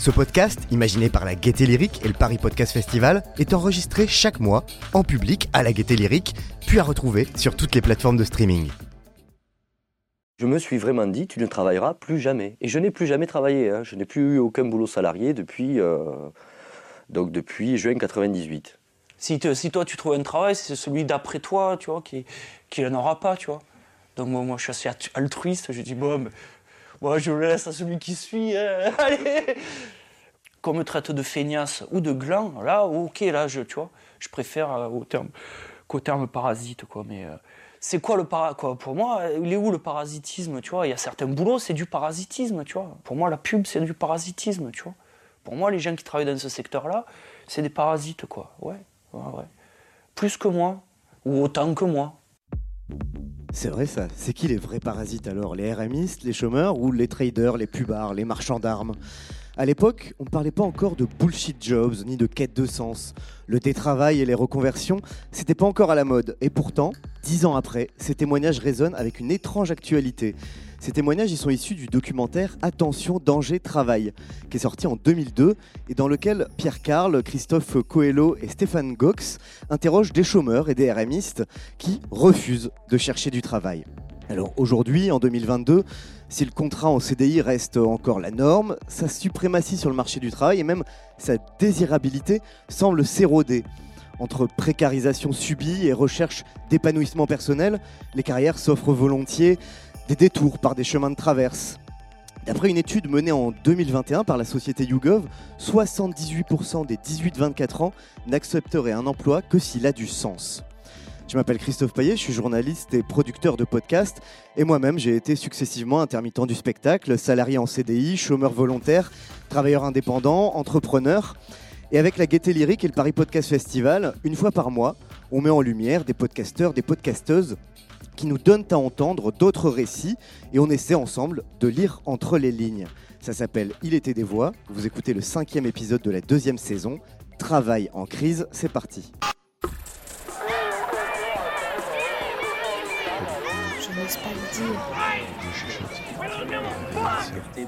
Ce podcast, imaginé par la Gaieté Lyrique et le Paris Podcast Festival, est enregistré chaque mois en public à la Gaieté Lyrique, puis à retrouver sur toutes les plateformes de streaming. Je me suis vraiment dit, tu ne travailleras plus jamais. Et je n'ai plus jamais travaillé. hein. Je n'ai plus eu aucun boulot salarié depuis, euh, donc depuis juin 98. Si, te- si toi tu trouves un travail, c'est celui d'après toi, tu vois, qui, qui n'en aura pas, tu vois. Donc moi, moi je suis assez alt- altruiste, je dis bon, mais, moi je le laisse à celui qui suit, hein. allez Qu'on me traite de feignasse ou de gland, là, ok, là, je, tu vois, je préfère euh, au terme, qu'au terme parasite, quoi, mais... euh, c'est quoi le para quoi Pour moi, il est où le parasitisme, tu vois? Il y a certains boulots, c'est du parasitisme, tu vois. Pour moi, la pub, c'est du parasitisme, tu vois. Pour moi, les gens qui travaillent dans ce secteur-là, c'est des parasites, quoi. Ouais, ouais, ouais. Plus que moi, ou autant que moi. C'est vrai ça. C'est qui les vrais parasites alors? Les RMistes, les chômeurs ou les traders, les pubards, les marchands d'armes? À l'époque, on ne parlait pas encore de bullshit jobs ni de quête de sens. Le télétravail et les reconversions, c'était pas encore à la mode. Et pourtant, dix ans après, ces témoignages résonnent avec une étrange actualité. Ces témoignages, sont issus du documentaire Attention, danger, travail, qui est sorti en 2002 et dans lequel Pierre Carl, Christophe Coelho et Stéphane Gox interrogent des chômeurs et des RMistes qui refusent de chercher du travail. Alors aujourd'hui, en 2022, si le contrat en CDI reste encore la norme, sa suprématie sur le marché du travail et même sa désirabilité semble s'éroder. Entre précarisation subie et recherche d'épanouissement personnel, les carrières s'offrent volontiers des détours par des chemins de traverse. D'après une étude menée en 2021 par la société YouGov, 78% des 18-24 ans n'accepteraient un emploi que s'il a du sens. Je m'appelle Christophe Payet, je suis journaliste et producteur de podcasts et moi-même j'ai été successivement intermittent du spectacle, salarié en CDI, chômeur volontaire, travailleur indépendant, entrepreneur. Et avec la Gaieté Lyrique et le Paris Podcast Festival, une fois par mois, on met en lumière des podcasteurs, des podcasteuses qui nous donnent à entendre d'autres récits et on essaie ensemble de lire entre les lignes. Ça s'appelle Il était des voix, vous écoutez le cinquième épisode de la deuxième saison, Travail en crise, c'est parti. Je n'ose pas le dire.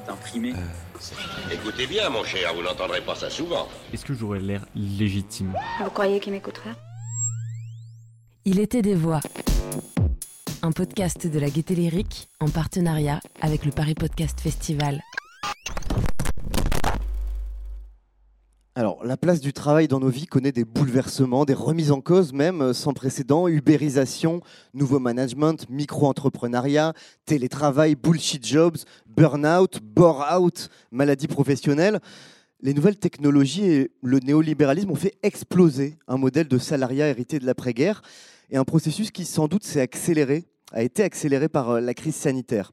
d'imprimer. Écoutez bien, mon cher, vous n'entendrez pas ça souvent. Est-ce que j'aurais l'air légitime? Vous croyez qu'il m'écouterait Il était des voix. Un podcast de la Gaieté Lyrique en partenariat avec le Paris Podcast Festival. Alors, la place du travail dans nos vies connaît des bouleversements, des remises en cause même euh, sans précédent, ubérisation, nouveau management, micro-entrepreneuriat, télétravail, bullshit jobs, burn-out, bore-out, maladie professionnelle. Les nouvelles technologies et le néolibéralisme ont fait exploser un modèle de salariat hérité de l'après-guerre et un processus qui sans doute s'est accéléré, a été accéléré par euh, la crise sanitaire.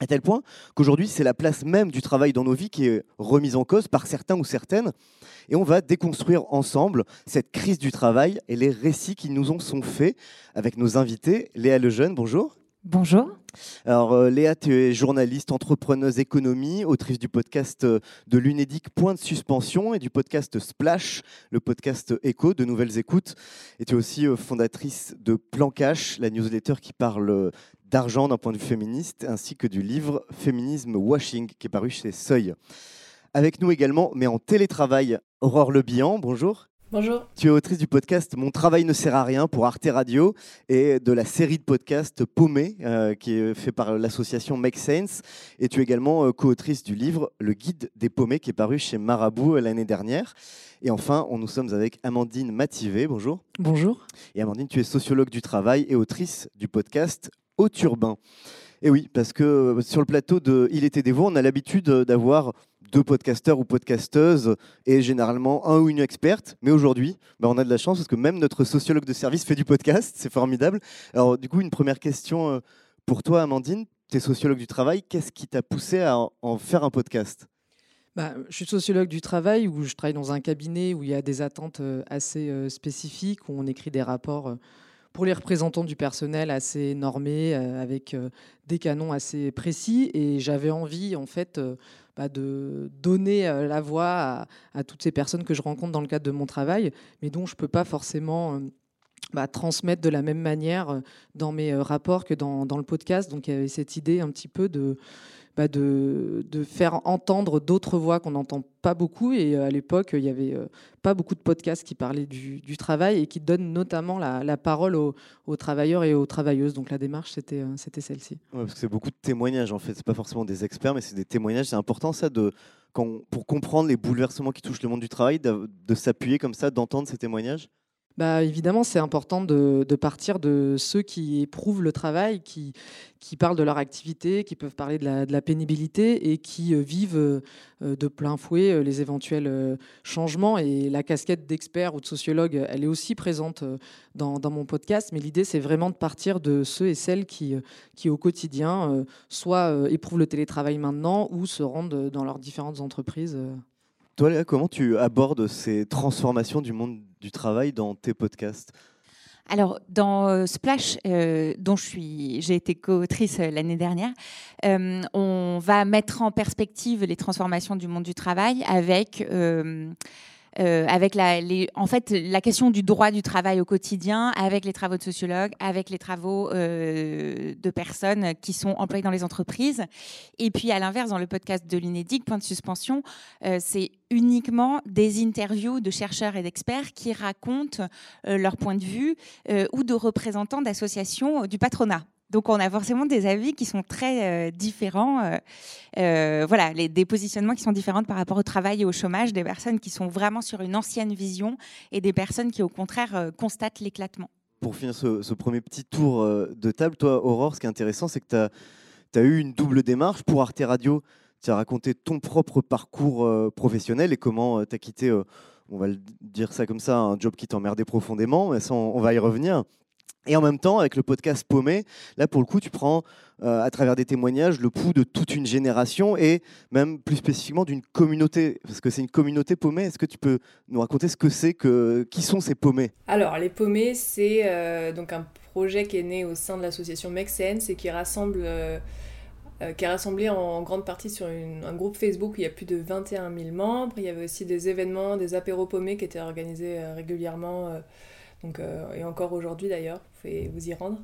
À tel point qu'aujourd'hui, c'est la place même du travail dans nos vies qui est remise en cause par certains ou certaines. Et on va déconstruire ensemble cette crise du travail et les récits qui nous en sont faits avec nos invités. Léa Lejeune, bonjour. Bonjour. Alors euh, Léa, tu es journaliste, entrepreneuse économie, autrice du podcast euh, de l'UNEDIC Point de suspension et du podcast Splash, le podcast écho de Nouvelles Écoutes. Et tu es aussi euh, fondatrice de Plan Cash, la newsletter qui parle d'argent d'un point de vue féministe, ainsi que du livre Féminisme Washing qui est paru chez Seuil. Avec nous également, mais en télétravail, Aurore Le Bihan, bonjour. Bonjour. Tu es autrice du podcast Mon travail ne sert à rien pour Arte Radio et de la série de podcasts Paumé, euh, qui est fait par l'association Make Sense. Et tu es également euh, co-autrice du livre Le guide des paumés qui est paru chez Marabout euh, l'année dernière. Et enfin, on, nous sommes avec Amandine Mativé. Bonjour. Bonjour. Et Amandine, tu es sociologue du travail et autrice du podcast Au Turbin. Et oui, parce que sur le plateau de Il était des voix, on a l'habitude d'avoir deux podcasteurs ou podcasteuses et généralement un ou une experte. Mais aujourd'hui, bah, on a de la chance parce que même notre sociologue de service fait du podcast. C'est formidable. Alors, du coup, une première question euh, pour toi, Amandine. Tu es sociologue du travail. Qu'est-ce qui t'a poussé à en- faire un podcast? Bah, je suis sociologue du travail où je travaille dans un cabinet où il y a des attentes euh, assez euh, spécifiques, où on écrit des rapports pour les représentants du personnel assez normés, avec des canons assez précis. Et j'avais envie, en fait, bah, de donner euh, la voix à, toutes ces personnes que je rencontre dans le cadre de mon travail, mais dont je ne peux pas forcément euh, bah, transmettre de la même manière euh, dans mes rapports que dans, dans le podcast. Donc il y avait cette idée un petit peu de, bah, de, de faire entendre d'autres voix qu'on n'entend pas beaucoup. Et euh, à l'époque, il n'y avait euh, pas beaucoup de podcasts qui parlaient du, travail et qui donnent notamment la, la parole aux, travailleurs et aux travailleuses. Donc la démarche, c'était euh, c'était celle-ci. Parce que c'est beaucoup de témoignages en fait. C'est pas forcément des experts, mais c'est des témoignages. C'est important ça de quand pour comprendre les bouleversements qui touchent le monde du travail, de s'appuyer comme ça, d'entendre ces témoignages. Bah, évidemment, c'est important de, partir de ceux qui éprouvent le travail, qui, parlent de leur activité, qui peuvent parler de la, pénibilité et qui euh, vivent euh, de plein fouet euh, les éventuels changements. Et la casquette d'expert ou de sociologue, elle est aussi présente dans, mon podcast. Mais l'idée, c'est vraiment de partir de ceux et celles qui, au quotidien, soit éprouvent le télétravail maintenant ou se rendent dans leurs différentes entreprises. Toi, Léa, comment tu abordes ces transformations du monde du travail dans tes podcasts? Alors, dans euh, Splash, euh, dont j'ai été co-autrice euh, l'année dernière, on va mettre en perspective les transformations du monde du travail avec. Euh, avec la, question du droit du travail au quotidien, avec les travaux de sociologues, avec les travaux euh, de personnes qui sont employées dans les entreprises. Et puis, à l'inverse, dans le podcast de l'Inédic, Point de suspension, euh, c'est uniquement des interviews de chercheurs et d'experts qui racontent leur point de vue ou de représentants d'associations du patronat. Donc on a forcément des avis qui sont très euh, différents, euh, euh, voilà, les, des positionnements qui sont différents par rapport au travail et au chômage, des personnes qui sont vraiment sur une ancienne vision et des personnes qui au contraire constatent l'éclatement. Pour finir ce, premier petit tour de table, toi, Aurore, ce qui est intéressant, c'est que tu as, eu une double démarche. Pour Arte Radio, tu as raconté ton propre parcours professionnel et comment tu as quitté, on va dire ça comme ça, un job qui t'emmerdait profondément. Mais ça, on va y revenir. Et en même temps, avec le podcast Paumé, là, pour le coup, tu prends, euh, à travers des témoignages, le pouls de toute une génération et même plus spécifiquement d'une communauté. Parce que c'est une communauté paumée. Est-ce que tu peux nous raconter ce que c'est que Qui sont ces paumés? Alors, les paumés, c'est euh, donc un projet qui est né au sein de l'association Make Sense et qui rassemble. euh, qui est rassemblé en grande partie sur un groupe Facebook où il y a plus de 21 000 membres. Il y avait aussi des événements, des apéros paumés qui étaient organisés régulièrement, euh, et encore aujourd'hui d'ailleurs, vous pouvez vous y rendre.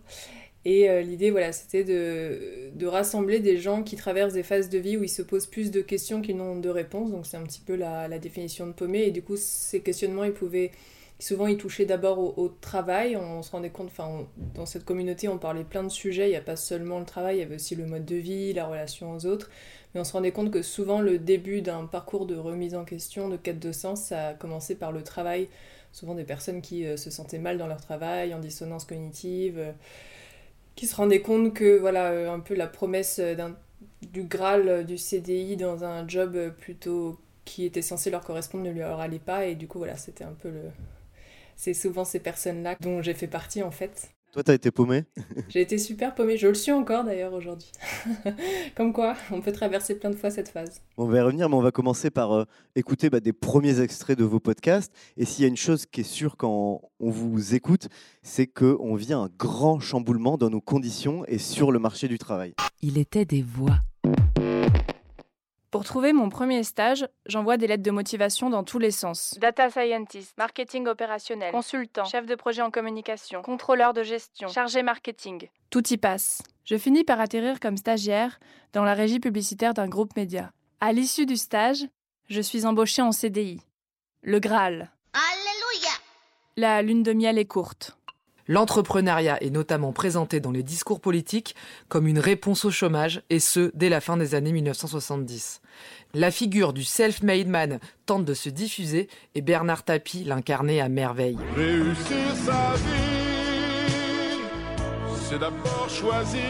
Et euh, l'idée, voilà, c'était de, rassembler des gens qui traversent des phases de vie où ils se posent plus de questions qu'ils n'ont de réponses. Donc c'est un petit peu la, définition de paumé. Et du coup, ces questionnements, ils pouvaient Souvent, ils touchaient d'abord au, travail. On, se rendait compte, enfin, on- dans cette communauté, on parlait plein de sujets. Il n'y a pas seulement le travail, il y avait aussi le mode de vie, la relation aux autres. Mais on se rendait compte que souvent, le début d'un parcours de remise en question, de quête de sens, ça a commencé par le travail. Souvent, des personnes qui euh, se sentaient mal dans leur travail, en dissonance cognitive, euh, qui se rendaient compte que, voilà, euh, un peu la promesse du Graal du CDI dans un job plutôt qui était censé leur correspondre ne leur allait pas. Et du coup, voilà, c'était un peu le c'est souvent ces personnes-là dont j'ai fait partie en fait. Toi, tu as été paumé J'ai été super paumée, je le suis encore d'ailleurs aujourd'hui. Comme quoi, on peut traverser plein de fois cette phase. On va y revenir, mais on va commencer par euh, écouter bah, des premiers extraits de vos podcasts. Et s'il y a une chose qui est sûre quand on vous écoute, c'est qu'on vit un grand chamboulement dans nos conditions et sur le marché du travail. Il était des voix. Pour trouver mon premier stage, j'envoie des lettres de motivation dans tous les sens. Data scientist, marketing opérationnel, consultant, chef de projet en communication, contrôleur de gestion, chargé marketing. Tout y passe. Je finis par atterrir comme stagiaire dans la régie publicitaire d'un groupe média. À l'issue du stage, je suis embauchée en CDI. Le Graal. Alléluia La lune de miel est courte. L'entrepreneuriat est notamment présenté dans les discours politiques comme une réponse au chômage, et ce, dès la fin des années 1970. La figure du self-made man tente de se diffuser, et Bernard Tapie l'incarnait à merveille. Réussir sa vie, c'est d'abord choisir,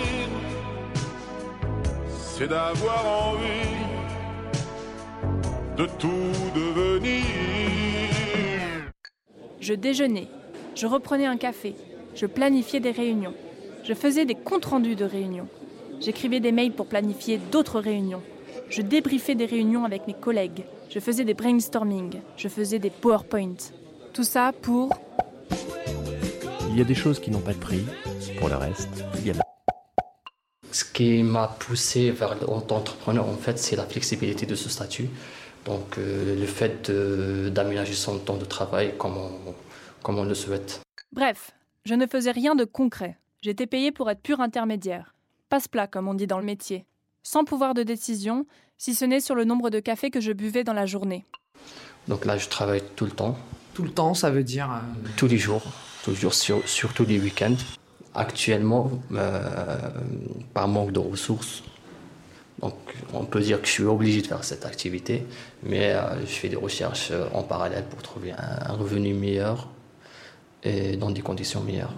c'est d'avoir envie de tout devenir. Je déjeunais, je reprenais un café, je planifiais des réunions, je faisais des comptes rendus de réunions, j'écrivais des mails pour planifier d'autres réunions, je débriefais des réunions avec mes collègues, je faisais des brainstorming, je faisais des PowerPoint. Tout ça pour Il y a des choses qui n'ont pas de prix. Pour le reste, il y a. Ce qui m'a poussé vers l'entrepreneur, en fait, c'est la flexibilité de ce statut. Donc, euh, le fait d'aménager son temps de travail comme on, comme on le souhaite. Bref, je ne faisais rien de concret. J'étais payé pour être pur intermédiaire. Passe-plat, comme on dit dans le métier. Sans pouvoir de décision, si ce n'est sur le nombre de cafés que je buvais dans la journée. Donc là, je travaille tout le temps. Tout le temps, ça veut dire euh, Tous les jours, tous les jours, sur, surtout les week-ends. Actuellement, euh, par manque de ressources, donc on peut dire que je suis obligé de faire cette activité, mais euh, je fais des recherches en parallèle pour trouver un, un revenu meilleur et dans des conditions meilleures.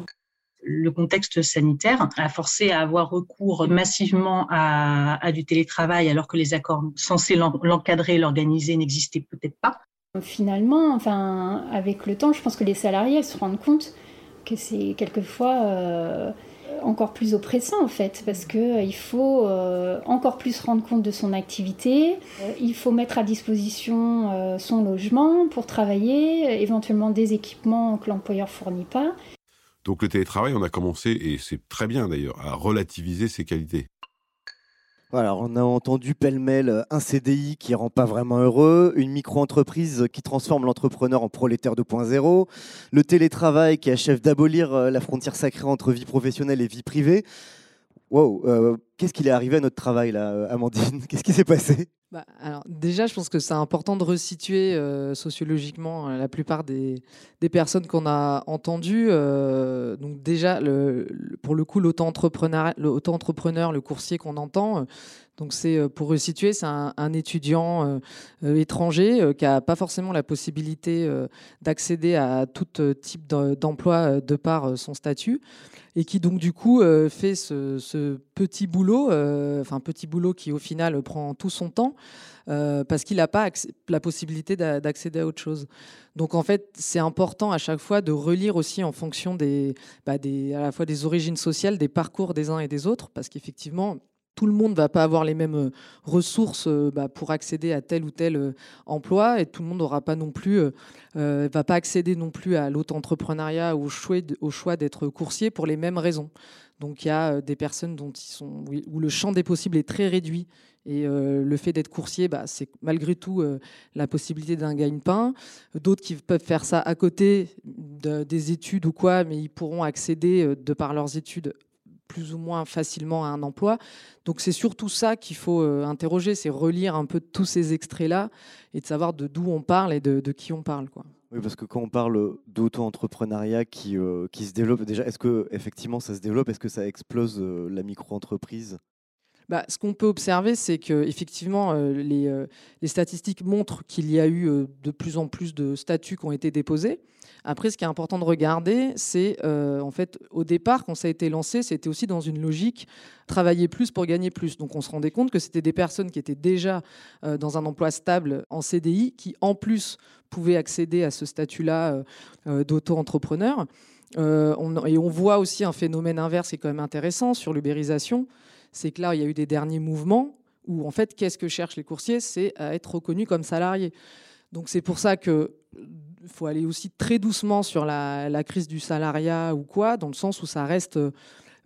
Le contexte sanitaire a forcé à avoir recours massivement à, à du télétravail alors que les accords censés l'en- l'encadrer, l'organiser n'existaient peut-être pas. Finalement, enfin, avec le temps, je pense que les salariés se rendent compte que c'est quelquefois euh, encore plus oppressant en fait, parce que euh, il faut euh, encore plus rendre compte de son activité. Euh, il faut mettre à disposition son logement pour travailler, éventuellement des équipements que l'employeur fournit pas. Donc le télétravail, on a commencé, et c'est très bien d'ailleurs, à relativiser ses qualités. Voilà, on a entendu pêle-mêle euh, un CDI qui rend pas vraiment heureux, une micro-entreprise qui transforme l'entrepreneur en prolétaire 2.0, le télétravail qui achève d'abolir euh, la frontière sacrée entre vie professionnelle et vie privée. Wow, euh, qu'est-ce qu'il est arrivé à notre travail là, euh, Amandine? Qu'est-ce qui s'est passé? Bah, alors déjà, je pense que c'est important de resituer euh, sociologiquement la plupart des, personnes qu'on a entendues. donc déjà, pour le coup, l'auto-entrepreneur, le, le coursier qu'on entend, donc c'est pour resituer, c'est un, étudiant étranger qui a pas forcément la possibilité d'accéder à tout type d'em- d'emploi de par son statut et qui donc du coup euh, fait ce, petit boulot, euh, enfin petit boulot qui au final prend tout son temps euh, parce qu'il n'a pas la possibilité d'a- d'accéder à autre chose. Donc en fait, c'est important à chaque fois de relire aussi en fonction des, bah, à la fois des origines sociales, des parcours des uns et des autres, parce qu'effectivement, tout le monde ne va pas avoir les mêmes euh, ressources euh, bah, pour accéder à tel ou tel euh, emploi et tout le monde n'aura pas non plus, va pas accéder non plus à l'auto-entrepreneuriat ou au choix, d'être coursier pour les mêmes raisons. Donc il y a des personnes dont ils où le champ des possibles est très réduit et le fait d'être coursier, bah, c'est malgré tout la possibilité d'un gagne-pain. D'autres qui peuvent faire ça à côté de- des études ou quoi, mais ils pourront accéder de par leurs études plus ou moins facilement à un emploi. Donc c'est surtout ça qu'il faut euh, interroger, c'est relire un peu tous ces extraits-là et de savoir de d'où on parle et de, qui on parle. Quoi. Oui, parce que quand on parle d'auto-entrepreneuriat qui, euh, qui se développe, déjà, est-ce que effectivement ça se développe? Est-ce que ça explose euh, la micro-entreprise? Bah, ce qu'on peut observer, c'est que effectivement, euh, les, euh, les statistiques montrent qu'il y a eu euh, de plus en plus de statuts qui ont été déposés. Après, ce qui est important de regarder, c'est euh, en fait, au départ, quand ça a été lancé, c'était aussi dans une logique travailler plus pour gagner plus. Donc, on se rendait compte que c'était des personnes qui étaient déjà dans un emploi stable en CDI, qui en plus pouvaient accéder à ce statut-là d'auto-entrepreneur. Et on voit aussi un phénomène inverse qui est quand même intéressant sur l'ubérisation c'est que là, il y a eu des derniers mouvements où, en fait, qu'est-ce que cherchent les coursiers? C'est à être reconnus comme salariés. Donc, c'est pour ça que faut aller aussi très doucement sur la, crise du salariat ou quoi, dans le sens où ça reste euh,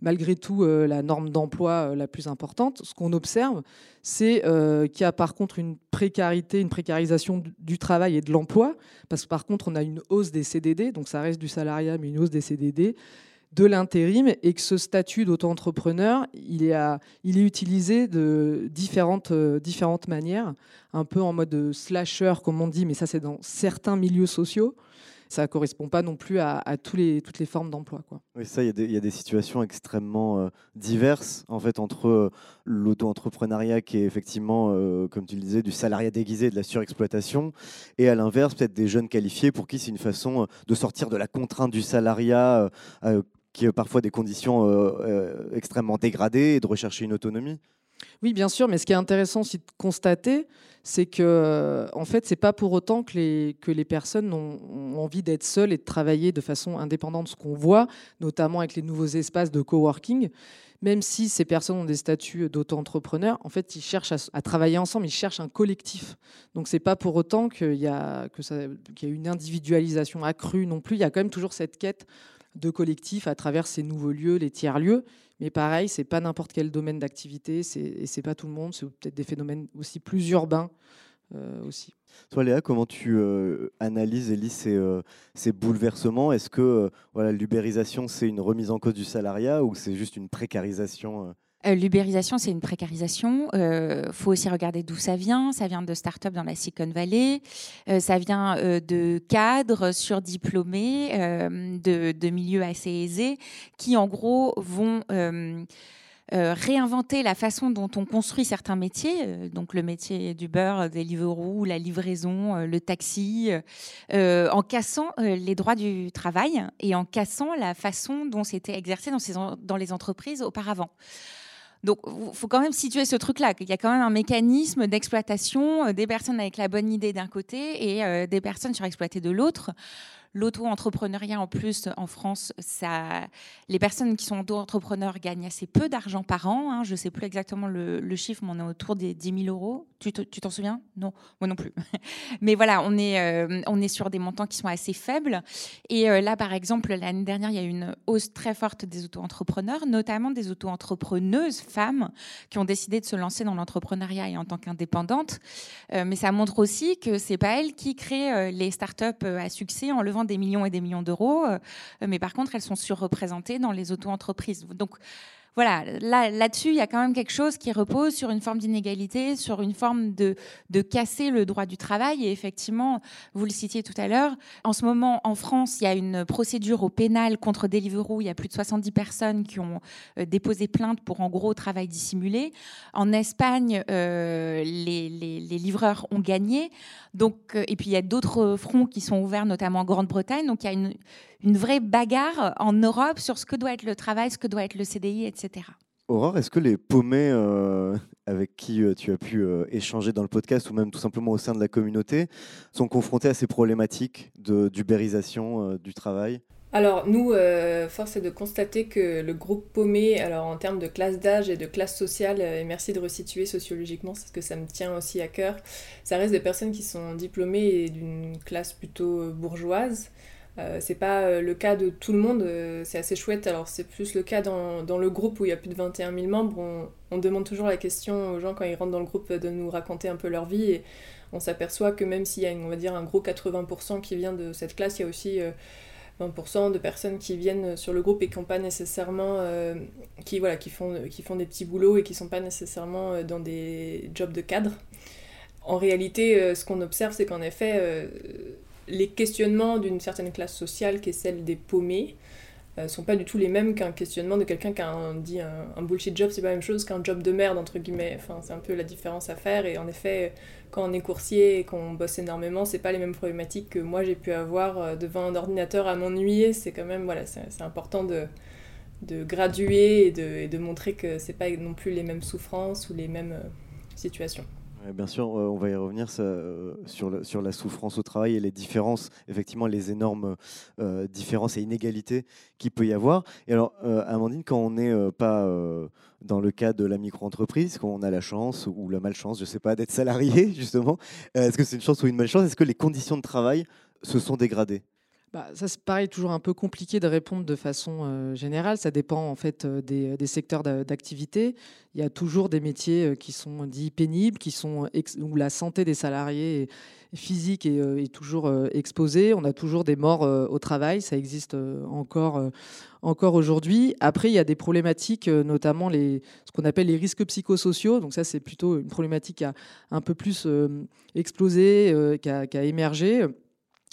malgré tout euh, la norme d'emploi euh, la plus importante. Ce qu'on observe, c'est euh, qu'il y a par contre une précarité, une précarisation du travail et de l'emploi, parce que par contre, on a une hausse des CDD, donc ça reste du salariat, mais une hausse des CDD de l'intérim et que ce statut d'auto-entrepreneur, il est, utilisé de différentes, euh, différentes manières, un peu en mode slasher, comme on dit, mais ça c'est dans certains milieux sociaux. Ça ne correspond pas non plus à, tous les, toutes les formes d'emploi. Oui, ça, il y, a des- situations extrêmement euh, diverses, en fait, entre euh, l'auto-entrepreneuriat qui est effectivement, comme tu le disais, du salariat déguisé, de la surexploitation, et à l'inverse, peut-être des jeunes qualifiés pour qui c'est une façon de sortir de la contrainte du salariat, qui est parfois des conditions euh, euh, extrêmement dégradées, et de rechercher une autonomie. Oui, bien sûr, mais ce qui est intéressant aussi de constater, c'est que, euh, en fait, c'est pas pour autant que les, que les personnes ont, envie d'être seules et de travailler de façon indépendante. Ce qu'on voit, notamment avec les nouveaux espaces de coworking, même si ces personnes ont des statuts d'auto-entrepreneurs, en fait, ils cherchent à, travailler ensemble, ils cherchent un collectif. Donc, c'est pas pour autant qu'il y, a, qu'il y a une individualisation accrue non plus. Il y a quand même toujours cette quête de collectif à travers ces nouveaux lieux, les tiers-lieux. Mais pareil, c'est pas n'importe quel domaine d'activité, et c'est pas tout le monde, c'est peut-être des phénomènes aussi plus urbains aussi. Toi, Léa, comment tu analyses et lis ces, ces bouleversements? Est-ce que voilà, l'ubérisation, c'est une remise en cause du salariat ou c'est juste une précarisation L'ubérisation, c'est une précarisation. Il euh, faut aussi regarder d'où ça vient. Ça vient de start-up dans la Silicon Valley. Euh, ça vient euh, de cadres surdiplômés, de, milieux assez aisés, qui en gros vont réinventer la façon dont on construit certains métiers, donc le métier du beurre, des Deliveroo, la livraison, le taxi, en cassant les droits du travail et en cassant la façon dont c'était exercé dans les entreprises auparavant. Donc, il faut quand même situer ce truc-là. Il y a quand même un mécanisme d'exploitation euh, des personnes avec la bonne idée d'un côté et euh, des personnes surexploitées de l'autre. L'auto-entrepreneuriat, en plus, en France, les personnes qui sont auto-entrepreneurs gagnent assez peu d'argent par an. Hein. Je ne sais plus exactement le, chiffre, mais on est autour des 10 000 euros. Tu t'en souviens? Non, moi non plus. mais voilà, on est, euh, on est sur des montants qui sont assez faibles. Et euh, là, par exemple, l'année dernière, il y a eu une hausse très forte des auto-entrepreneurs, notamment des auto-entrepreneuses femmes qui ont décidé de se lancer dans l'entrepreneuriat et en tant qu'indépendantes. Euh, mais ça montre aussi que c'est pas elles qui créent les startups à succès en levant des millions et des millions d'euros, euh, mais par contre, elles sont surreprésentées dans les auto-entreprises. Donc, voilà, là, là-dessus, il y a quand même quelque chose qui repose sur une forme d'inégalité, sur une forme de, de casser le droit du travail. Et effectivement, vous le citiez tout à l'heure, en ce moment, en France, il y a une procédure au pénal contre Deliveroo. Il y a plus de 70 personnes qui ont euh, déposé plainte pour, en gros, travail dissimulé. En Espagne, euh, les, les, les, livreurs ont gagné. Donc, euh, et puis, il y a d'autres fronts qui sont ouverts, notamment en Grande-Bretagne. Donc, il y a une, une vraie bagarre en Europe sur ce que doit être le travail, ce que doit être le CDI, etc. Aurore, est-ce que les paumés euh, avec qui euh, tu as pu euh, échanger dans le podcast ou même tout simplement au sein de la communauté sont confrontés à ces problématiques d'ubérisation du travail? Alors nous, force est de constater que le groupe paumé, alors en termes de classe d'âge et de classe sociale, et merci de resituer sociologiquement, parce que ça me tient aussi à cœur, ça reste des personnes qui sont diplômées et d'une classe plutôt bourgeoise, euh, c'est pas euh, le cas de tout le monde, euh, c'est assez chouette. Alors, c'est plus le cas dans, le groupe où il y a plus de 21 000 membres. On, demande toujours la question aux gens quand ils rentrent dans le groupe de nous raconter un peu leur vie. Et on s'aperçoit que même s'il y a, on va dire, un gros 80% qui vient de cette classe, il y a aussi 20% de personnes qui viennent sur le groupe et qui n'ont pas nécessairement. qui, voilà, qui, font, qui font des petits boulots et qui sont pas nécessairement dans des jobs de cadre. En réalité, ce qu'on observe, c'est qu'en effet les questionnements d'une certaine classe sociale qui est celle des paumés euh, sont pas du tout les mêmes qu'un questionnement de quelqu'un qui a un, dit un, bullshit job, c'est pas la même chose qu'un job de merde, entre guillemets. C'est un peu la différence à faire. Et en effet, quand on est coursier et qu'on bosse énormément, c'est pas les mêmes problématiques que moi j'ai pu avoir euh, devant un ordinateur à m'ennuyer. C'est quand même, voilà, c'est important de, de graduer et de, et de montrer que c'est pas non plus les mêmes souffrances ou les mêmes euh, situations bien sûr, euh, on va y revenir euh, sur, la souffrance au travail et les différences, effectivement, les énormes euh, différences et inégalités qu'il peut y avoir. Et alors, Amandine, quand on n'est pas dans le cas de la micro-entreprise, quand on a la chance ou la malchance, je ne sais pas, d'être salarié, justement, est-ce que c'est une chance ou une malchance? Est-ce que les conditions de travail se sont dégradées? Bah, ça, c'est pareil, toujours un peu compliqué de répondre de façon euh, générale. Ça dépend en fait euh, des, des secteurs d'activité. Il y a toujours des métiers euh, qui sont dits pénibles, qui sont où la santé des salariés est, physique est, toujours exposée. On a toujours des morts au travail. Ça existe encore, encore aujourd'hui. Après, il y a des problématiques, notamment les, ce qu'on appelle les risques psychosociaux. Donc ça, c'est plutôt une problématique qui a un peu plus explosé, qui a, qui a émergé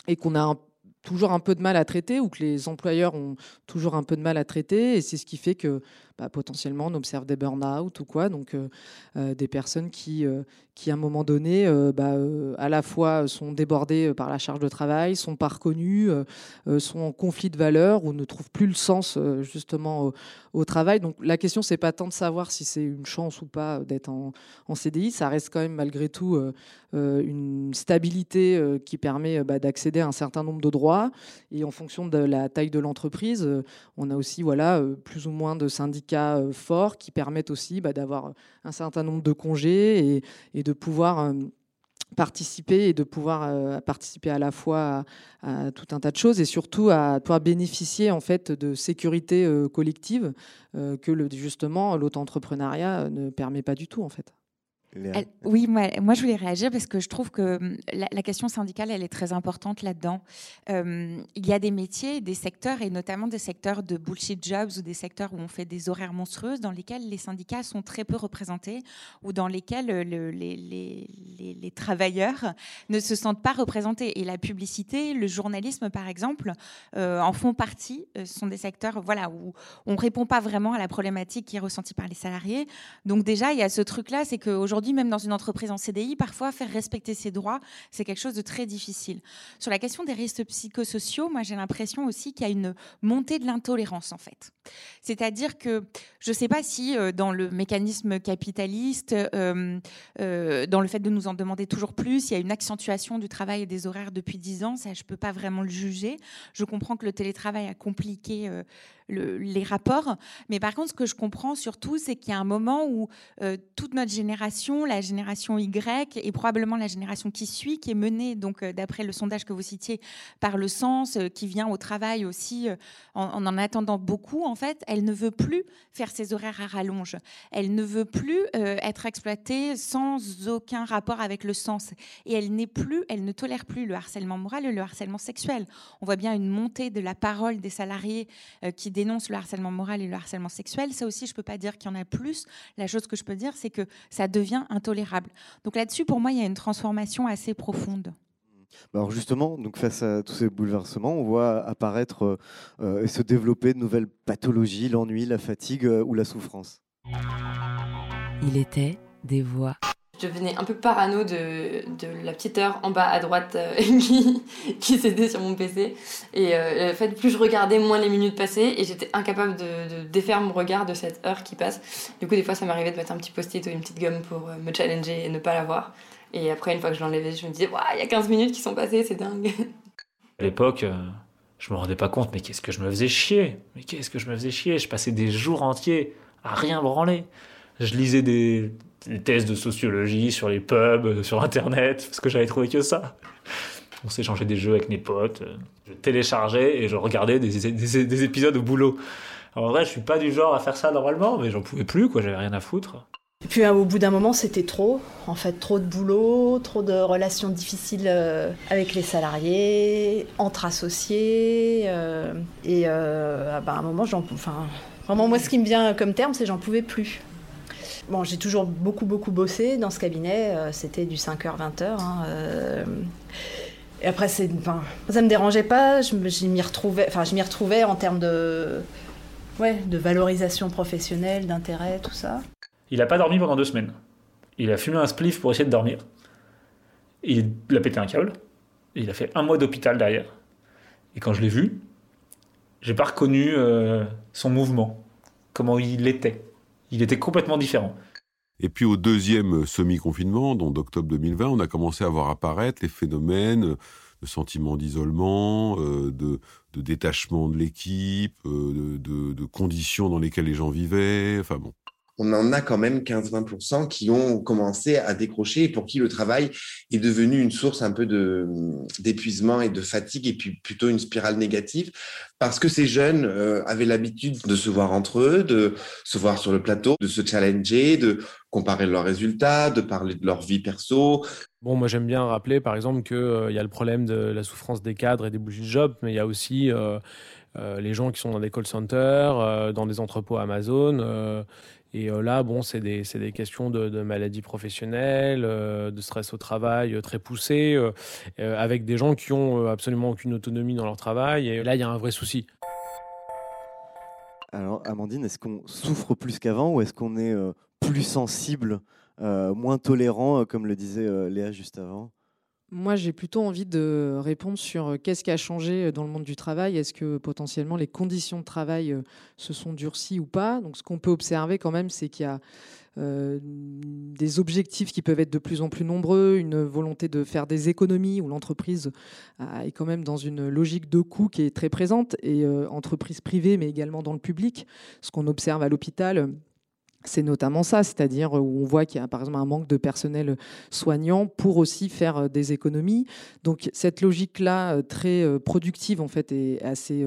et qu'on a toujours un peu de mal à traiter ou que les employeurs ont toujours un peu de mal à traiter. Et c'est ce qui fait que bah, potentiellement on observe des burn-out ou quoi. Donc euh, euh, des personnes qui, euh, qui, à un moment donné, bah, à la fois sont débordées par la charge de travail, sont pas reconnues, sont en conflit de valeurs ou ne trouvent plus le sens justement au, travail. Donc la question, c'est pas tant de savoir si c'est une chance ou pas d'être en, en, CDI. Ça reste quand même malgré tout une stabilité qui permet bah, d'accéder à un certain nombre de droits. Et en fonction de la taille de l'entreprise, on a aussi voilà, plus ou moins de syndicats euh, forts qui permettent aussi bah, d'avoir un certain nombre de congés et, de pouvoir euh, participer et de pouvoir participer à la fois à, tout un tas de choses et surtout à pouvoir bénéficier en fait de sécurité collective que le, justement l'auto-entrepreneuriat ne permet pas du tout en fait oui, moi, moi, je voulais réagir parce que je trouve que hum, la, question syndicale, elle est très importante là-dedans. Hum, il y a des métiers, des secteurs, et notamment des secteurs de bullshit jobs ou des secteurs où on fait des horaires monstrueuses, dans lesquels les syndicats sont très peu représentés ou dans lesquels euh, le, les, les, les, travailleurs ne se sentent pas représentés. Et la publicité, le journalisme, par exemple, euh, en font partie. Euh, ce sont des secteurs voilà, où on ne répond pas vraiment à la problématique qui est ressentie par les salariés. Donc déjà, il y a ce truc-là, c'est qu'aujourd'hui, même dans une entreprise en CDI, parfois faire respecter ses droits, c'est quelque chose de très difficile. Sur la question des risques psychosociaux, moi j'ai l'impression aussi qu'il y a une montée de l'intolérance en fait. C'est-à-dire que je ne sais pas si euh, dans le mécanisme capitaliste, euh, euh, dans le fait de nous en demander toujours plus, il y a une accentuation du travail et des horaires depuis dix ans, ça je ne peux pas vraiment le juger. Je comprends que le télétravail a compliqué les rapports. Mais par contre, ce que je comprends surtout, c'est qu'il y a un moment où euh, toute notre génération, la génération Y, et probablement la génération qui suit, qui est menée, donc euh, d'après le sondage que vous citiez, par le sens, euh, qui vient au travail aussi en, en, attendant beaucoup, en fait, elle ne veut plus faire ses horaires à rallonge. Elle ne veut plus être exploitée sans aucun rapport avec le sens. Et elle n'est plus, elle ne tolère plus le harcèlement moral et le harcèlement sexuel. On voit bien une montée de la parole des salariés qui dénonce le harcèlement moral et le harcèlement sexuel. Ça aussi, je ne peux pas dire qu'il y en a plus. La chose que je peux dire, c'est que ça devient intolérable. Donc là-dessus, pour moi, il y a une transformation assez profonde. Bah alors justement, donc face à tous ces bouleversements, on voit apparaître euh, et se développer de nouvelles pathologies, l'ennui, la fatigue euh, ou la souffrance. Il était des voix je devenais un peu parano de, de, la petite heure en bas à droite euh, qui, qui s'était sur mon PC. Et euh, en fait, plus je regardais, moins les minutes passaient et j'étais incapable de, défaire mon regard de cette heure qui passe. Du coup, des fois, ça m'arrivait de mettre un petit post-it ou une petite gomme pour euh, me challenger et ne pas la voir. Et après, une fois que je l'enlevais, je me disais, il y a 15 minutes qui sont passées, c'est dingue. À l'époque, je me rendais pas compte, mais qu'est-ce que je me faisais chier? Mais qu'est-ce que je me faisais chier? Je passais des jours entiers à rien branler. Je lisais des, des tests de sociologie sur les pubs, euh, sur Internet, parce que j'avais trouvé que ça. On s'échangeait des jeux avec mes potes. Euh, je téléchargeais et je regardais des, des, épisodes au boulot. en vrai, je suis pas du genre à faire ça normalement, mais j'en pouvais plus, quoi. J'avais rien à foutre. Et puis au bout d'un moment, c'était trop. En fait, trop de boulot, trop de relations difficiles euh, avec les salariés, entre associés. et à bah, un moment, j'en, enfin, vraiment, moi, ce qui me vient comme terme, c'est j'en pouvais plus. Bon, j'ai toujours beaucoup, beaucoup bossé dans ce cabinet. Euh, c'était du 5h, 20h. Hein, euh. et après, c'est, enfin, ça me dérangeait pas. Je, m'y retrouvais, enfin, je m'y retrouvais en termes de, ouais, de valorisation professionnelle, d'intérêt, tout ça. Il n'a pas dormi pendant deux semaines. Il a fumé un spliff pour essayer de dormir. Il a pété un câble. il a fait un mois d'hôpital derrière. Et quand je l'ai vu, j'ai pas reconnu euh, son mouvement, comment il était il était complètement différent. Et puis au deuxième semi-confinement, donc d'octobre 2020, on a commencé à voir apparaître les phénomènes de sentiment d'isolement, euh, de, détachement de l'équipe, euh, de, de, conditions dans lesquelles les gens vivaient. Enfin bon on en a quand même 15-20% qui ont commencé à décrocher et pour qui le travail est devenu une source un peu d'épuisement et de fatigue et puis plutôt une spirale négative parce que ces jeunes euh, avaient l'habitude de se voir entre eux, de se voir sur le plateau, de se challenger, de comparer leurs résultats, de parler de leur vie perso. Bon, moi j'aime bien rappeler par exemple qu'il euh, y a le problème de la souffrance des cadres et des de jobs, mais il y a aussi euh, les gens qui sont dans des call centers, dans des entrepôts Amazon et euh, là, bon, c'est des, des, questions de, de maladies professionnelles, euh, de stress au travail euh, très poussé, avec des gens qui ont absolument aucune autonomie dans leur travail. Et là, il y a un vrai souci. Alors, Amandine, est-ce qu'on souffre plus qu'avant ou est-ce qu'on est plus sensible, moins tolérant, comme le disait Léa juste avant? Moi, j'ai plutôt envie de répondre sur euh, qu'est-ce qui a changé euh, dans le monde du travail? Est-ce que potentiellement les conditions de travail euh, se sont durcies ou pas? Donc, ce qu'on peut observer quand même, c'est qu'il y a des objectifs qui peuvent être de plus en plus nombreux, une volonté de faire des économies où l'entreprise est quand même dans une logique de coût qui est très présente, et entreprise privée, mais également dans le public. Ce qu'on observe à l'hôpital c'est notamment ça, c'est-à-dire où on voit qu'il y a par exemple un manque de personnel soignant pour aussi faire des économies. Donc cette logique-là, très productive en fait, est assez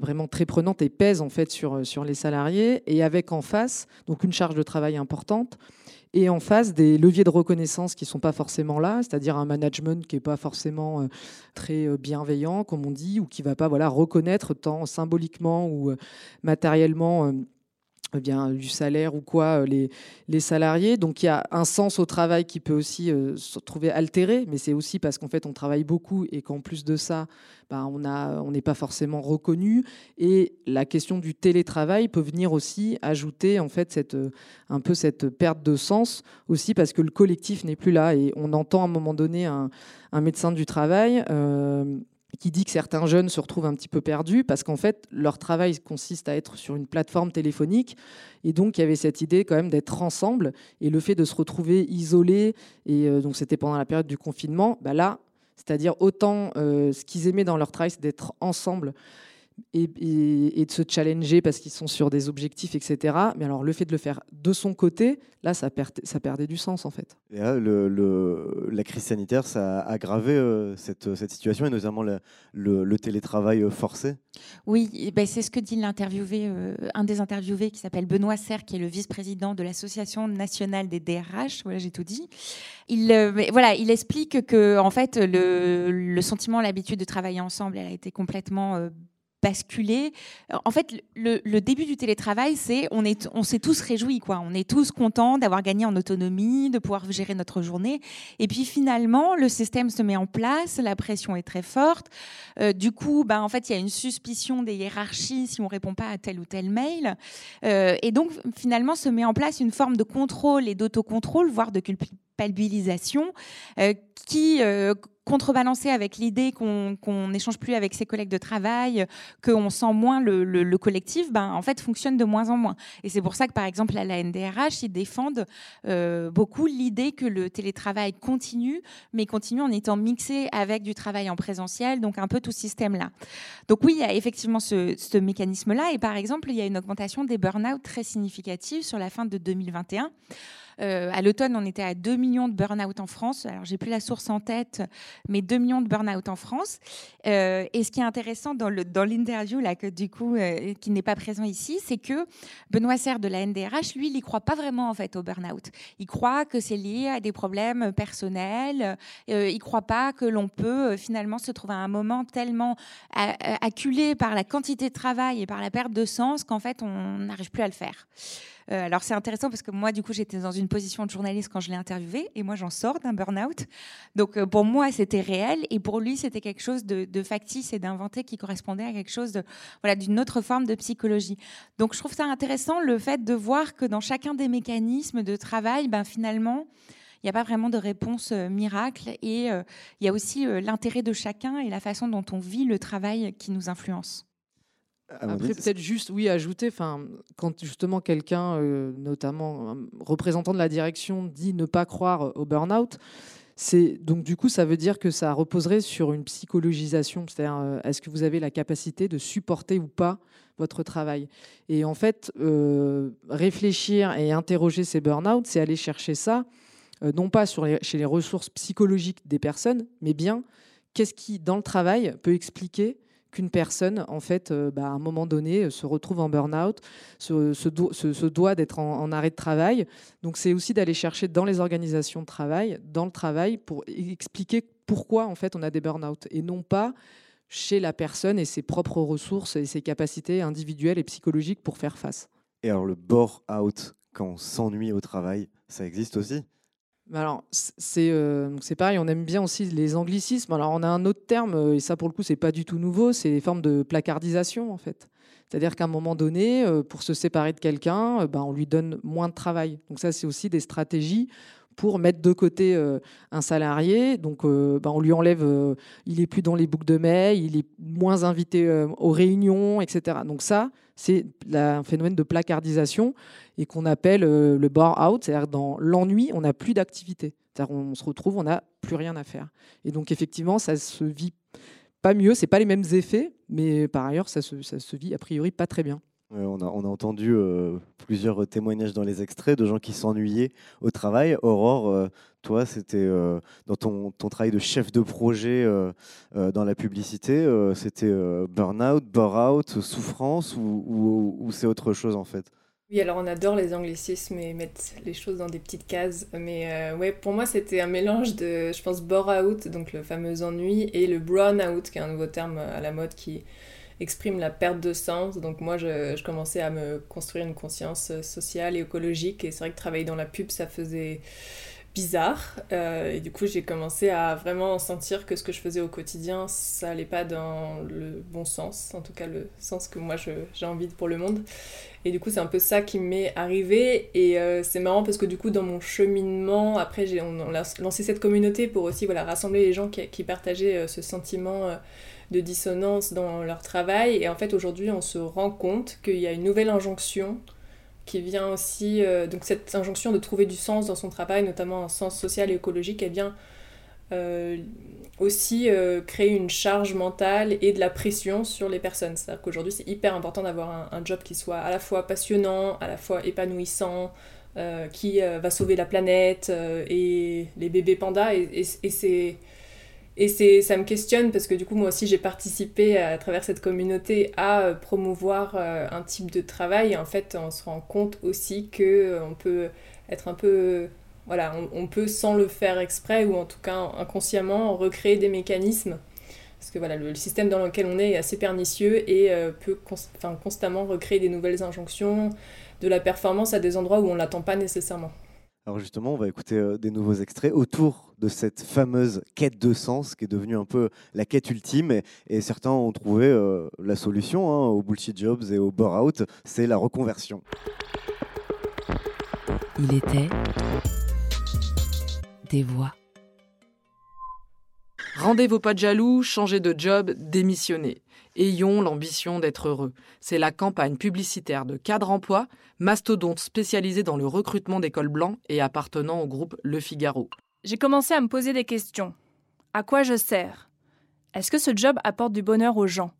vraiment très prenante et pèse en fait sur, sur les salariés, et avec en face donc une charge de travail importante et en face des leviers de reconnaissance qui ne sont pas forcément là, c'est-à-dire un management qui n'est pas forcément très bienveillant, comme on dit, ou qui va pas voilà, reconnaître tant symboliquement ou matériellement eh bien, du salaire ou quoi, euh, les, les, salariés. Donc il y a un sens au travail qui peut aussi euh, se trouver altéré, mais c'est aussi parce qu'en fait on travaille beaucoup et qu'en plus de ça, ben, on n'est on pas forcément reconnu. Et la question du télétravail peut venir aussi ajouter en fait cette, euh, un peu cette perte de sens aussi parce que le collectif n'est plus là. Et on entend à un moment donné un, un médecin du travail qui dit que certains jeunes se retrouvent un petit peu perdus parce qu'en fait, leur travail consiste à être sur une plateforme téléphonique. Et donc, il y avait cette idée quand même d'être ensemble. Et le fait de se retrouver isolé, et euh, donc c'était pendant la période du confinement, bah là, c'est-à-dire autant euh, ce qu'ils aimaient dans leur travail, c'est d'être ensemble et, de se challenger parce qu'ils sont sur des objectifs, etc. Mais alors le fait de le faire de son côté, là, ça, ça perdait du sens en fait. Et là, le, la crise sanitaire, ça a aggravé euh, cette, cette, situation et notamment le, télétravail euh, forcé Oui, ben c'est ce que dit l'interviewé, euh, un des interviewés qui s'appelle Benoît Serre, qui est le vice-président de l'Association nationale des DRH. Voilà, j'ai tout dit. Il, voilà, il explique que en fait, le, le sentiment, l'habitude de travailler ensemble, elle a été complètement basculer. En fait, le, début du télétravail, c'est on est, on s'est tous réjouis, quoi. On est tous contents d'avoir gagné en autonomie, de pouvoir gérer notre journée. Et puis finalement, le système se met en place, la pression est très forte. Euh, du coup, ben, en fait, il y a une suspicion des hiérarchies si on répond pas à tel ou tel mail. Euh, et donc, finalement, se met en place une forme de contrôle et d'autocontrôle, voire de culpabilisation, euh, qui contrebalancé avec l'idée qu'on n'échange plus avec ses collègues de travail, qu'on sent moins le, collectif, ben, en fait, fonctionne de moins en moins. Et c'est pour ça que, par exemple, à la NDRH, ils défendent euh, beaucoup l'idée que le télétravail continue, mais continue en étant mixé avec du travail en présentiel, donc un peu tout ce système-là. Donc oui, il y a effectivement ce, ce mécanisme-là. Et par exemple, il y a une augmentation des burn-out très significative sur la fin de 2021. Euh, à l'automne, on était à 2 millions de burn-out en France. Alors, j'ai plus la source en tête, mais 2 millions de burn-out en France. Euh, et ce qui est intéressant dans l'interview, là, que du coup, euh, qui n'est pas présent ici, c'est que Benoît Serre de la NDRH, lui, il n'y croit pas vraiment en fait au burn-out. Il croit que c'est lié à des problèmes personnels. il ne croit pas que l'on peut finalement se trouver à un moment tellement acculé par la quantité de travail et par la perte de sens qu'en fait, on n'arrive plus à le faire. Euh, alors c'est intéressant parce que moi, du coup, j'étais dans une position de journaliste quand je l'ai interviewé et moi, j'en sors d'un burn-out. Donc euh, pour moi, c'était réel et pour lui, c'était quelque chose de, factice et d'inventé qui correspondait à quelque chose voilà, d'une autre forme de psychologie. Donc je trouve ça intéressant le fait de voir que dans chacun des mécanismes de travail, ben, finalement, il n'y a pas vraiment de réponse euh, miracle et il y a aussi l'intérêt de chacun et la façon dont on vit le travail qui nous influence. Après, peut-être juste, oui, ajouter, quand justement quelqu'un, euh, notamment un représentant de la direction, dit ne pas croire au burn-out, c'est donc du coup, ça veut dire que ça reposerait sur une psychologisation, c'est-à-dire euh, est-ce que vous avez la capacité de supporter ou pas votre travail? Et en fait, euh, réfléchir et interroger ces burn-out, c'est aller chercher ça, non pas sur chez les ressources psychologiques des personnes, mais bien qu'est-ce qui, dans le travail, peut expliquer qu'une personne, en fait, euh, bah, à un moment donné, euh, se retrouve en burn-out, se, doit d'être en, arrêt de travail. Donc, c'est aussi d'aller chercher dans les organisations de travail, dans le travail, pour expliquer pourquoi, en fait, on a des burn-out et non pas chez la personne et ses propres ressources et ses capacités individuelles et psychologiques pour faire face. Et alors, le bore-out, quand on s'ennuie au travail, ça existe aussi? Alors, euh, c'est pareil, on aime bien aussi les anglicismes. Alors, on a un autre terme, euh, et ça, pour le coup, c'est pas du tout nouveau, c'est les formes de placardisation, en fait. C'est-à-dire qu'à un moment donné, euh, pour se séparer de quelqu'un, ben, on lui donne moins de travail. Donc, ça, c'est aussi des stratégies pour mettre de côté un salarié. Donc, ben, on lui enlève, il est plus dans les boucles de mail, il est moins invité aux réunions, etc. Donc, ça, c'est un phénomène de placardisation et qu'on appelle euh, le bar out, c'est-à-dire dans l'ennui, on n'a plus d'activité. C'est-à-dire on se retrouve, on n'a plus rien à faire. Et donc effectivement, ça se vit pas mieux, c'est pas les mêmes effets, mais par ailleurs, ça se, ça se vit a priori pas très bien. Euh, on, a, entendu euh, plusieurs témoignages dans les extraits de gens qui s'ennuyaient au travail. Aurore, euh, toi, c'était dans ton, travail de chef de projet dans la publicité, c'était burn-out, bore-out, souffrance ou, c'est autre chose en fait? Oui, alors on adore les anglicismes et mettre les choses dans des petites cases. Mais ouais, pour moi, c'était un mélange de, je pense, bore-out, donc le fameux ennui, et le brown-out, qui est un nouveau terme à la mode qui exprime la perte de sens. Donc moi, je, commençais à me construire une conscience euh, sociale et écologique. Et c'est vrai que travailler dans la pub, ça faisait bizarre. Euh, et du coup, j'ai commencé à vraiment sentir que ce que je faisais au quotidien, ça allait pas dans le bon sens, en tout cas le sens que moi j'ai envie pour le monde. Et du coup, c'est un peu ça qui m'est arrivé. Et euh, c'est marrant parce que du coup, dans mon cheminement, après, j'ai, on, on lancé cette communauté pour aussi voilà, rassembler les gens qui, partageaient ce sentiment de dissonance dans leur travail. Et en fait, aujourd'hui, on se rend compte qu'il y a une nouvelle injonction qui vient aussi, euh, donc cette injonction de trouver du sens dans son travail, notamment un sens social et écologique, elle vient euh, aussi euh, créer une charge mentale et de la pression sur les personnes. C'est-à-dire qu'aujourd'hui, c'est hyper important d'avoir un, job qui soit à la fois passionnant, à la fois épanouissant, qui va sauver la planète et les bébés pandas. Et c'est et c'est, ça me questionne parce que du coup, moi aussi, j'ai participé à, travers cette communauté à euh, promouvoir euh, un type de travail. En fait, on se rend compte aussi que euh, on peut être un peu. Voilà, on, peut sans le faire exprès ou en tout cas inconsciemment recréer des mécanismes. Parce que voilà, le, système dans lequel on est est assez pernicieux et peut constamment recréer des nouvelles injonctions, de la performance à des endroits où on ne l'attend pas nécessairement. Alors justement, on va écouter euh, des nouveaux extraits autour de cette fameuse quête de sens qui est devenue un peu la quête ultime. Et, et certains ont trouvé euh, la solution hein, aux bullshit jobs et au bore-out, c'est la reconversion. Il était des voix. Rendez vos pas de jaloux, changez de job, démissionnez. Ayons l'ambition d'être heureux. C'est la campagne publicitaire de Cadre Emploi, mastodonte spécialisé dans le recrutement d'écoles blancs et appartenant au groupe Le Figaro. J'ai commencé à me poser des questions. À quoi je sers? Est-ce que ce job apporte du bonheur aux gens?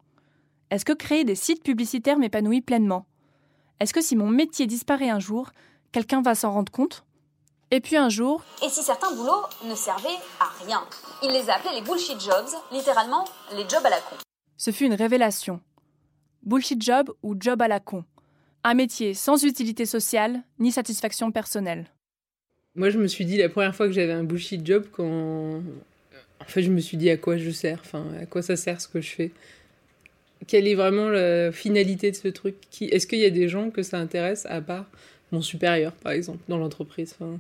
Est-ce que créer des sites publicitaires m'épanouit pleinement? Est-ce que si mon métier disparaît un jour, quelqu'un va s'en rendre compte? Et puis un jour, Et si certains boulots ne servaient à rien? Ils les appelaient les bullshit jobs, littéralement les jobs à la con. Ce fut une révélation. Bullshit job ou job à la con. Un métier sans utilité sociale ni satisfaction personnelle. Moi, je me suis dit la première fois que j'avais un bullshit job quand. En fait, je me suis dit à quoi je sers, enfin, à quoi ça sert ce que je fais. Quelle est vraiment la finalité de ce truc? Qui... Est-ce qu'il y a des gens que ça intéresse à part mon supérieur, par exemple, dans l'entreprise? Enfin...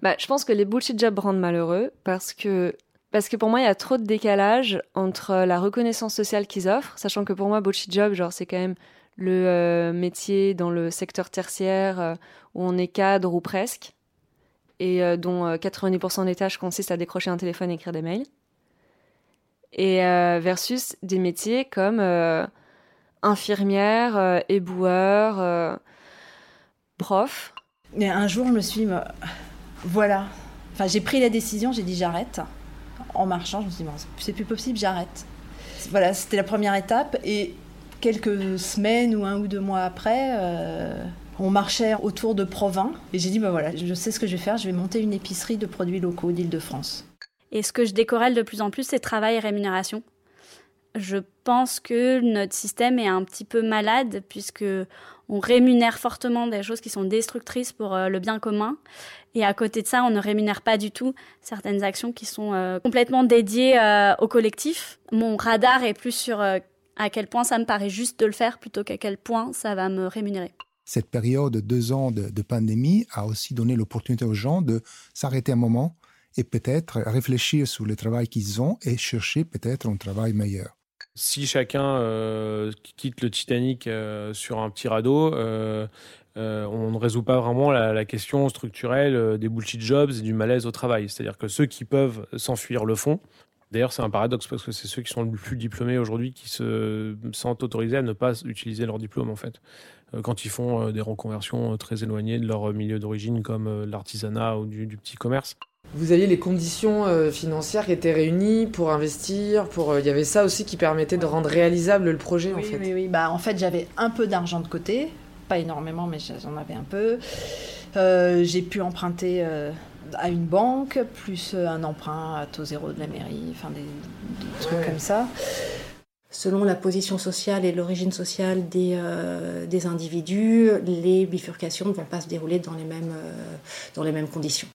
Bah, je pense que les bullshit jobs rendent malheureux parce que, parce que pour moi, il y a trop de décalage entre la reconnaissance sociale qu'ils offrent, sachant que pour moi, bullshit job, genre, c'est quand même le euh, métier dans le secteur tertiaire euh, où on est cadre ou presque, et euh, dont euh, 90% des tâches consistent à décrocher un téléphone et écrire des mails. Et euh, versus des métiers comme euh, infirmière, euh, éboueur, euh, prof. Mais un jour, je me suis dit, bah, voilà. Enfin, j'ai pris la décision, j'ai dit j'arrête. En marchant, je me suis dit, c'est plus possible, j'arrête. Voilà, c'était la première étape. Et quelques semaines ou un ou deux mois après, euh, on marchait autour de Provins. Et j'ai dit, bah voilà, je sais ce que je vais faire, je vais monter une épicerie de produits locaux d'Île-de-France. Et ce que je décorrèle de plus en plus, c'est travail et rémunération. Je pense que notre système est un petit peu malade puisque on rémunère fortement des choses qui sont destructrices pour euh, le bien commun. Et à côté de ça, on ne rémunère pas du tout certaines actions qui sont euh, complètement dédiées euh, au collectif. Mon radar est plus sur euh, à quel point ça me paraît juste de le faire plutôt qu'à quel point ça va me rémunérer. Cette période de deux ans de, de pandémie a aussi donné l'opportunité aux gens de s'arrêter un moment et peut-être réfléchir sur le travail qu'ils ont et chercher peut-être un travail meilleur. Si chacun euh, quitte le Titanic euh, sur un petit radeau, euh, euh, on ne résout pas vraiment la, la question structurelle euh, des bullshit jobs et du malaise au travail. C'est-à-dire que ceux qui peuvent s'enfuir le font. D'ailleurs, c'est un paradoxe parce que c'est ceux qui sont le plus diplômés aujourd'hui qui se sentent autorisés à ne pas utiliser leur diplôme en fait. quand ils font des reconversions très éloignées de leur milieu d'origine, comme l'artisanat ou du, petit commerce. Vous aviez les conditions financières qui étaient réunies pour investir, pour il y avait ça aussi qui permettait de rendre réalisable le projet oui, en fait. Oui, oui, bah en fait j'avais un peu d'argent de côté, pas énormément, mais j'en avais un peu. j'ai pu emprunter à une banque, plus un emprunt à taux zéro de la mairie, enfin des, trucs comme ça. Selon la position sociale et l'origine sociale des, euh, des, individus, les bifurcations ne vont pas se dérouler dans les mêmes, euh, dans les mêmes conditions.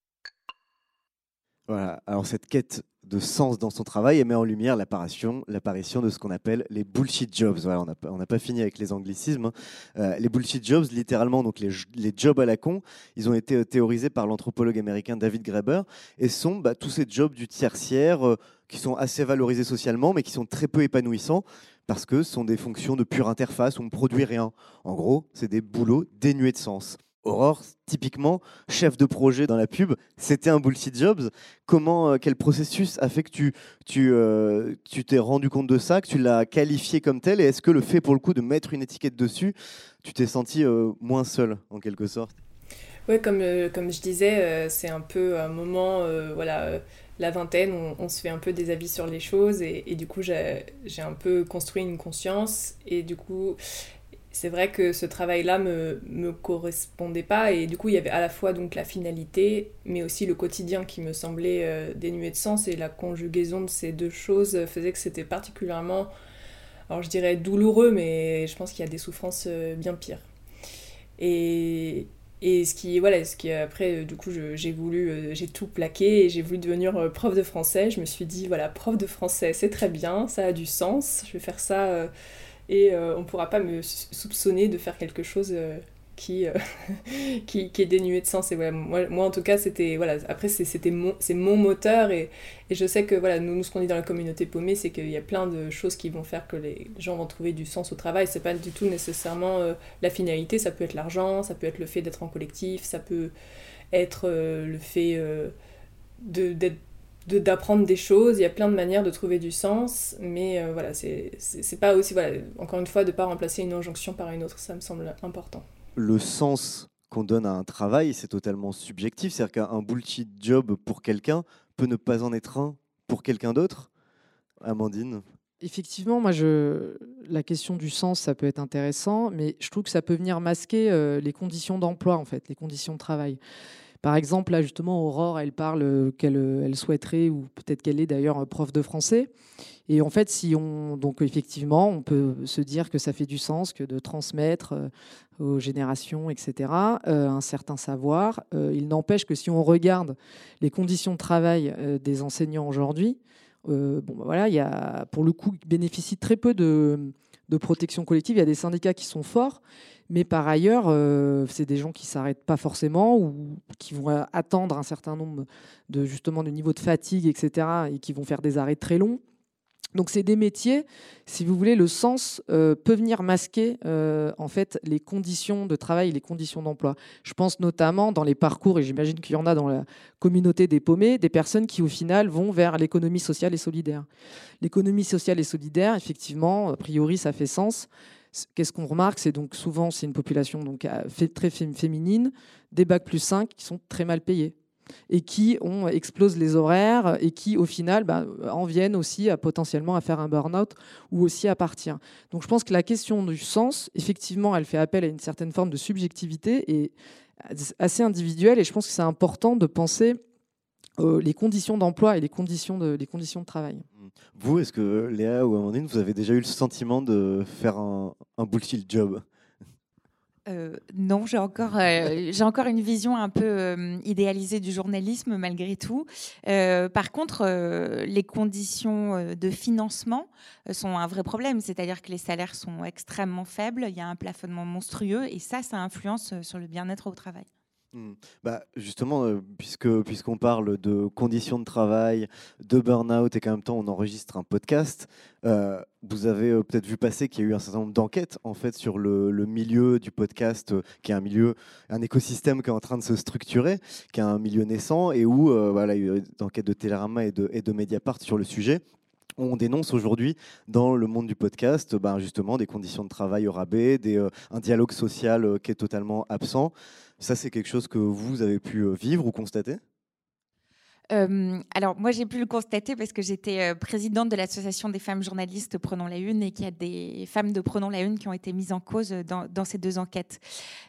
Voilà, alors cette quête de sens dans son travail et met en lumière l'apparition, l'apparition de ce qu'on appelle les bullshit jobs. On n'a pas fini avec les anglicismes. Hein. Euh, les bullshit jobs, littéralement, donc les, les, jobs à la con, ils ont été euh, théorisés par l'anthropologue américain David Graeber et sont bah, tous ces jobs du tertiaire euh, qui sont assez valorisés socialement, mais qui sont très peu épanouissants parce que ce sont des fonctions de pure interface où on ne produit rien. En gros, c'est des boulots dénués de sens. Aurore, typiquement, chef de projet dans la pub, c'était un bullshit jobs. Comment, euh, quel processus a fait que tu, tu, euh, tu t'es rendu compte de ça, que tu l'as qualifié comme tel Et est-ce que le fait, pour le coup, de mettre une étiquette dessus, tu t'es senti euh, moins seul, en quelque sorte? Oui, comme, comme je disais, c'est un peu un moment, voilà la vingtaine, on, se fait un peu des avis sur les choses et, et du coup j'ai un peu construit une conscience et du coup c'est vrai que ce travail-là me, me correspondait pas et du coup il y avait à la fois donc la finalité mais aussi le quotidien qui me semblait euh, dénué de sens et la conjugaison de ces deux choses faisait que c'était particulièrement alors je dirais douloureux mais je pense qu'il y a des souffrances euh, bien pires. Et, et ce qui voilà ce qui après du coup j'ai voulu euh, j'ai tout plaqué et j'ai voulu devenir prof de français. Je me suis dit voilà prof de français c'est très bien ça a du sens je vais faire ça et euh, on ne pourra pas me soupçonner de faire quelque chose euh, qui, euh, qui, qui, est dénué de sens. Et moi, moi en tout cas, c'était voilà, après c'était mon, c'est mon moteur et, et, je sais que voilà, nous, nous ce qu'on dit dans la communauté paumée, c'est qu'il y a plein de choses qui vont faire que les gens vont trouver du sens au travail. C'est pas du tout nécessairement la finalité, ça peut être l'argent, ça peut être le fait d'être en collectif, ça peut être le fait d'être d'apprendre des choses, il y a plein de manières de trouver du sens, mais euh, voilà, c'est pas aussi, voilà, encore une fois, de ne pas remplacer une injonction par une autre, ça me semble important. Le sens qu'on donne à un travail, c'est totalement subjectif, c'est-à-dire qu'un bullshit job pour quelqu'un peut ne pas en être un pour quelqu'un d'autre. Amandine Effectivement, moi, je... la question du sens, ça peut être intéressant, mais je trouve que ça peut venir masquer euh, les conditions d'emploi, en fait, les conditions de travail. Par exemple, là justement, Aurore, elle parle euh, qu'elle euh, souhaiterait, ou peut-être qu'elle est d'ailleurs prof de français. Et en fait, si on, donc effectivement, on peut se dire que ça fait du sens que de transmettre euh, aux générations, etc., un certain savoir. il n'empêche que si on regarde les conditions de travail des enseignants aujourd'hui, bon, bah voilà, il y a, pour le coup, ils bénéficient très peu de, de protection collective. Il y a des syndicats qui sont forts, mais par ailleurs, euh, c'est des gens qui s'arrêtent pas forcément ou qui vont attendre un certain nombre de justement de niveaux de fatigue, etc., et qui vont faire des arrêts très longs. Donc c'est des métiers, si vous voulez, le sens euh, peut venir masquer euh, en fait les conditions de travail, les conditions d'emploi. Je pense notamment dans les parcours, et j'imagine qu'il y en a dans la communauté des paumés, des personnes qui au final vont vers l'économie sociale et solidaire. L'économie sociale et solidaire, effectivement, a priori, ça fait sens. Qu'est-ce qu'on remarque? C'est donc souvent c'est une population donc très féminine, des bacs plus 5 qui sont très mal payés et qui ont explosent les horaires et qui au final bah, en viennent aussi à potentiellement à faire un burn-out ou aussi à partir. Donc je pense que la question du sens, effectivement, elle fait appel à une certaine forme de subjectivité et assez individuelle et je pense que c'est important de penser euh, les conditions d'emploi et les conditions de, les conditions de travail. Vous, est-ce que Léa ou Amandine, vous avez déjà eu le sentiment de faire un, un bullshit job? Euh, non, j'ai encore, euh, j'ai encore une vision un peu euh, idéalisée du journalisme malgré tout. par contre, les conditions de financement sont un vrai problème, c'est-à-dire que les salaires sont extrêmement faibles, il y a un plafonnement monstrueux et ça, ça influence sur le bien-être au travail. Mmh. Bah, justement, euh, puisque puisqu'on parle de conditions de travail, de burn-out et qu'en même temps on enregistre un podcast, euh, vous avez euh, peut-être vu passer qu'il y a eu un certain nombre d'enquêtes en fait sur le, milieu du podcast, qui est un milieu, un écosystème qui est en train de se structurer, qui est un milieu naissant et où voilà, il y a eu des enquêtes de Télérama et de, et de Mediapart sur le sujet on dénonce aujourd'hui dans le monde du podcast ben justement des conditions de travail au rabais, euh, un dialogue social euh, qui est totalement absent. Ça, c'est quelque chose que vous avez pu euh, vivre ou constater? Alors moi j'ai pu le constater parce que j'étais présidente de l'association des femmes journalistes Prenons la Une et qu'il y a des femmes de Prenons la Une qui ont été mises en cause dans, dans ces deux enquêtes.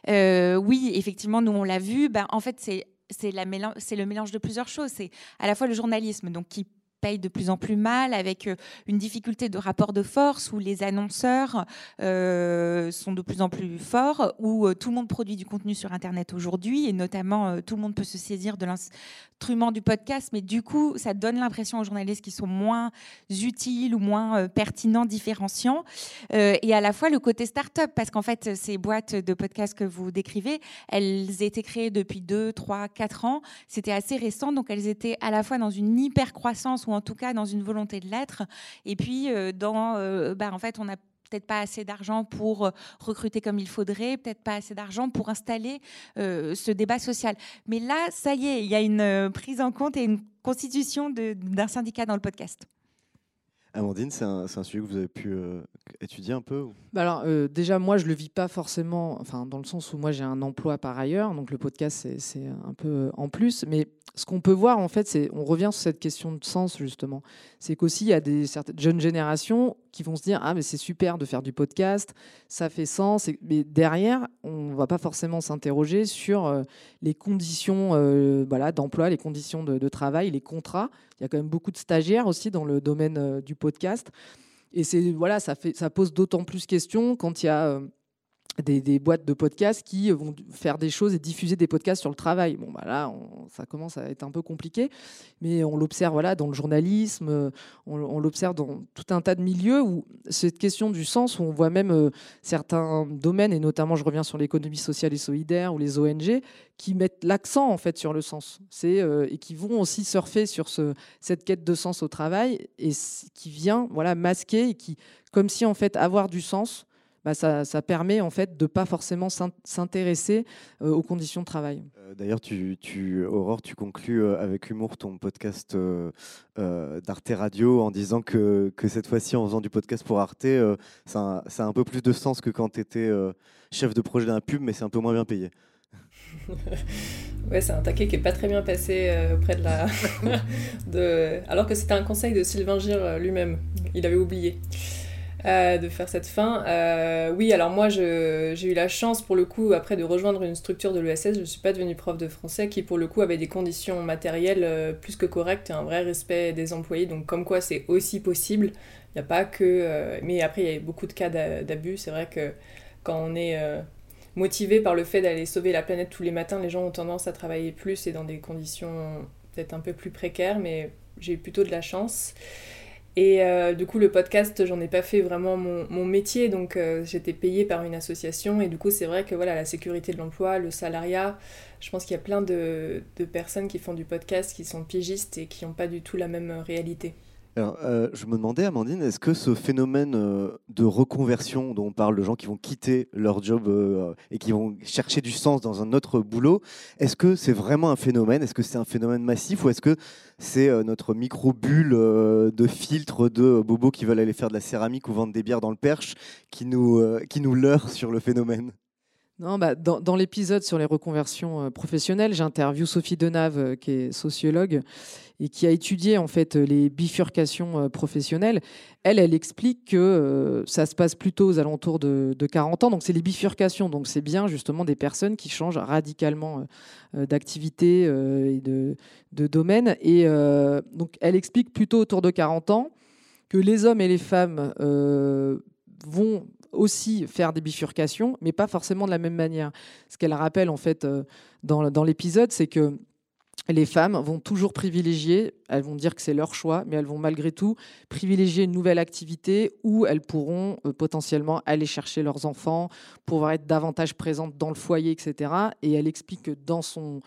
oui, effectivement, nous on l'a vu. Ben, en fait, c'est c'est le mélange de plusieurs choses. C'est à la fois le journalisme, donc qui paye de plus en plus mal, avec euh, une difficulté de rapport de force où les annonceurs euh, sont de plus en plus forts, où euh, tout le monde produit du contenu sur Internet aujourd'hui, et notamment tout le monde peut se saisir de l'instrument du podcast, mais du coup, ça donne l'impression aux journalistes qu'ils sont moins utiles ou moins pertinents, différenciants, et à la fois le côté start-up, parce qu'en fait, ces boîtes de podcast que vous décrivez, elles étaient créées depuis 2, 3, 4 ans, c'était assez récent, donc elles étaient à la fois dans une hyper croissance ou en tout cas dans une volonté de l'être. Et puis, euh, dans, euh, bah, en fait, on n'a peut-être pas assez d'argent pour euh, recruter comme il faudrait, peut-être pas assez d'argent pour installer ce débat social. Mais là, ça y est, il y a une prise en compte et une constitution d'un syndicat dans le podcast. Amandine, c'est un, un, sujet que vous avez pu étudier un peu bah Alors, déjà, moi, je ne le vis pas forcément, enfin, dans le sens où moi, j'ai un emploi par ailleurs, donc le podcast, c'est un peu en plus. Mais ce qu'on peut voir, en fait, c'est, on revient sur cette question de sens, justement. C'est qu'aussi, il y a des certaines jeunes générations qui vont se dire Ah, mais c'est super de faire du podcast, ça fait sens. Mais derrière, on ne va pas forcément s'interroger sur euh, les conditions euh, voilà, d'emploi, les conditions de, travail, les contrats. Il y a quand même beaucoup de stagiaires aussi dans le domaine euh, du podcast. Et c'est voilà, ça, fait, ça pose d'autant plus question quand il y a des, boîtes de podcasts qui vont faire des choses et diffuser des podcasts sur le travail. Bon, bah là, ça commence à être un peu compliqué, mais on l'observe voilà, dans le journalisme, on, l'observe dans tout un tas de milieux où cette question du sens, où on voit même euh, certains domaines, et notamment je reviens sur l'économie sociale et solidaire ou les ONG, qui mettent l'accent en fait sur le sens c'est, euh, et qui vont aussi surfer sur ce, cette quête de sens au travail et qui vient voilà, masquer, et qui, comme si en fait avoir du sens, bah, ça, permet en fait de pas forcément s'intéresser euh, aux conditions de travail. Euh, d'ailleurs, tu, tu, Aurore, tu conclus euh, avec humour ton podcast d'Arte Radio en disant que, que cette fois-ci, en faisant du podcast pour Arte, ça, ça, a un peu plus de sens que quand tu étais chef de projet d'un pub, mais c'est un peu moins bien payé. ouais, c'est un taquet qui est pas très bien passé auprès de la. de... Alors que c'était un conseil de Sylvain Gir lui-même. Il avait oublié. Euh, de faire cette fin. Euh, oui, alors moi j'ai eu la chance pour le coup après de rejoindre une structure de l'ESS, je ne suis pas devenue prof de français qui pour le coup avait des conditions matérielles euh, plus que correctes et un vrai respect des employés, donc comme quoi c'est aussi possible. Il n'y a pas que... mais après il y a beaucoup de cas d'abus, c'est vrai que quand on est motivé par le fait d'aller sauver la planète tous les matins, les gens ont tendance à travailler plus et dans des conditions peut-être un peu plus précaires, mais j'ai eu plutôt de la chance. Et euh, du coup, le podcast, j'en ai pas fait vraiment mon, métier, donc euh, j'étais payée par une association. Et du coup, c'est vrai que voilà, la sécurité de l'emploi, le salariat, je pense qu'il y a plein de, de, personnes qui font du podcast, qui sont pigistes et qui n'ont pas du tout la même réalité. Alors, euh, je me demandais, Amandine, est-ce que ce phénomène euh, de reconversion dont on parle, de gens qui vont quitter leur job euh, et qui vont chercher du sens dans un autre boulot, est-ce que c'est vraiment un phénomène? Est-ce que c'est un phénomène massif ou est-ce que c'est notre micro-bulle de filtre de bobos qui veulent aller faire de la céramique ou vendre des bières dans le perche qui nous, qui nous leurre sur le phénomène? Non, bah, dans, l'épisode sur les reconversions professionnelles, j'interviewe Sophie Denave, qui est sociologue, et qui a étudié en fait les bifurcations euh, professionnelles, elle, elle explique que euh, ça se passe plutôt aux alentours de, 40 ans. Donc c'est les bifurcations. Donc c'est bien justement des personnes qui changent radicalement euh, d'activité et de, de, domaine. Et donc elle explique plutôt autour de 40 ans que les hommes et les femmes vont aussi faire des bifurcations, mais pas forcément de la même manière. Ce qu'elle rappelle en fait dans, dans l'épisode, c'est que les femmes vont toujours privilégier, elles vont dire que c'est leur choix, mais elles vont malgré tout privilégier une nouvelle activité où elles pourront euh, potentiellement aller chercher leurs enfants, pouvoir être davantage présentes dans le foyer, etc. Et elle explique que dans son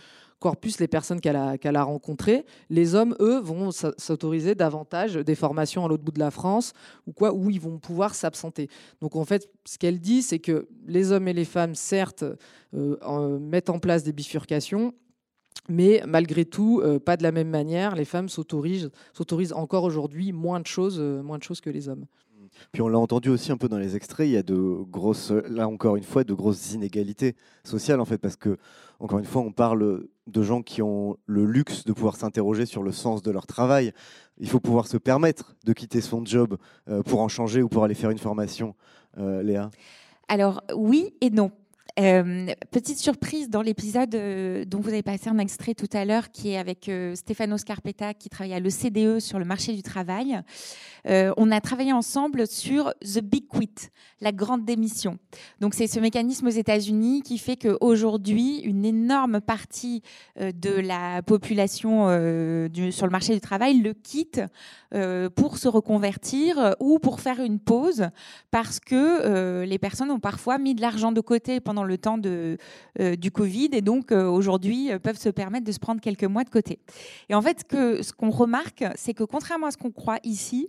corpus, les personnes qu'elle a, rencontrées, les hommes, eux, vont s'autoriser davantage des formations à l'autre bout de la France ou quoi, où ils vont pouvoir s'absenter. Donc en fait, ce qu'elle dit, c'est que les hommes et les femmes, certes, euh, mettent en place des bifurcations, Mais malgré tout, pas de la même manière, les femmes s'autorisent, encore aujourd'hui moins de choses, moins de choses que les hommes. Puis on l'a entendu aussi un peu dans les extraits, il y a de grosses, là encore une fois, de grosses inégalités sociales en fait, parce que encore une fois, on parle de gens qui ont le luxe de pouvoir s'interroger sur le sens de leur travail. Il faut pouvoir se permettre de quitter son job euh, pour en changer ou pour aller faire une formation. Euh, Léa Alors oui et non. Euh, petite surprise dans l'épisode euh, dont vous avez passé un extrait tout à l'heure, qui est avec euh, Stefano Scarpetta, qui travaille à l'ECDE sur le marché du travail. on a travaillé ensemble sur The Big Quit, la grande démission. Donc c'est ce mécanisme aux États-Unis qui fait qu'aujourd'hui, une énorme partie de la population sur le marché du travail le quitte pour se reconvertir ou pour faire une pause, parce que les personnes ont parfois mis de l'argent de côté pendant le temps de, euh, du Covid et donc euh, aujourd'hui euh, peuvent se permettre de se prendre quelques mois de côté. Et en fait, que, ce qu'on remarque, c'est que contrairement à ce qu'on croit ici,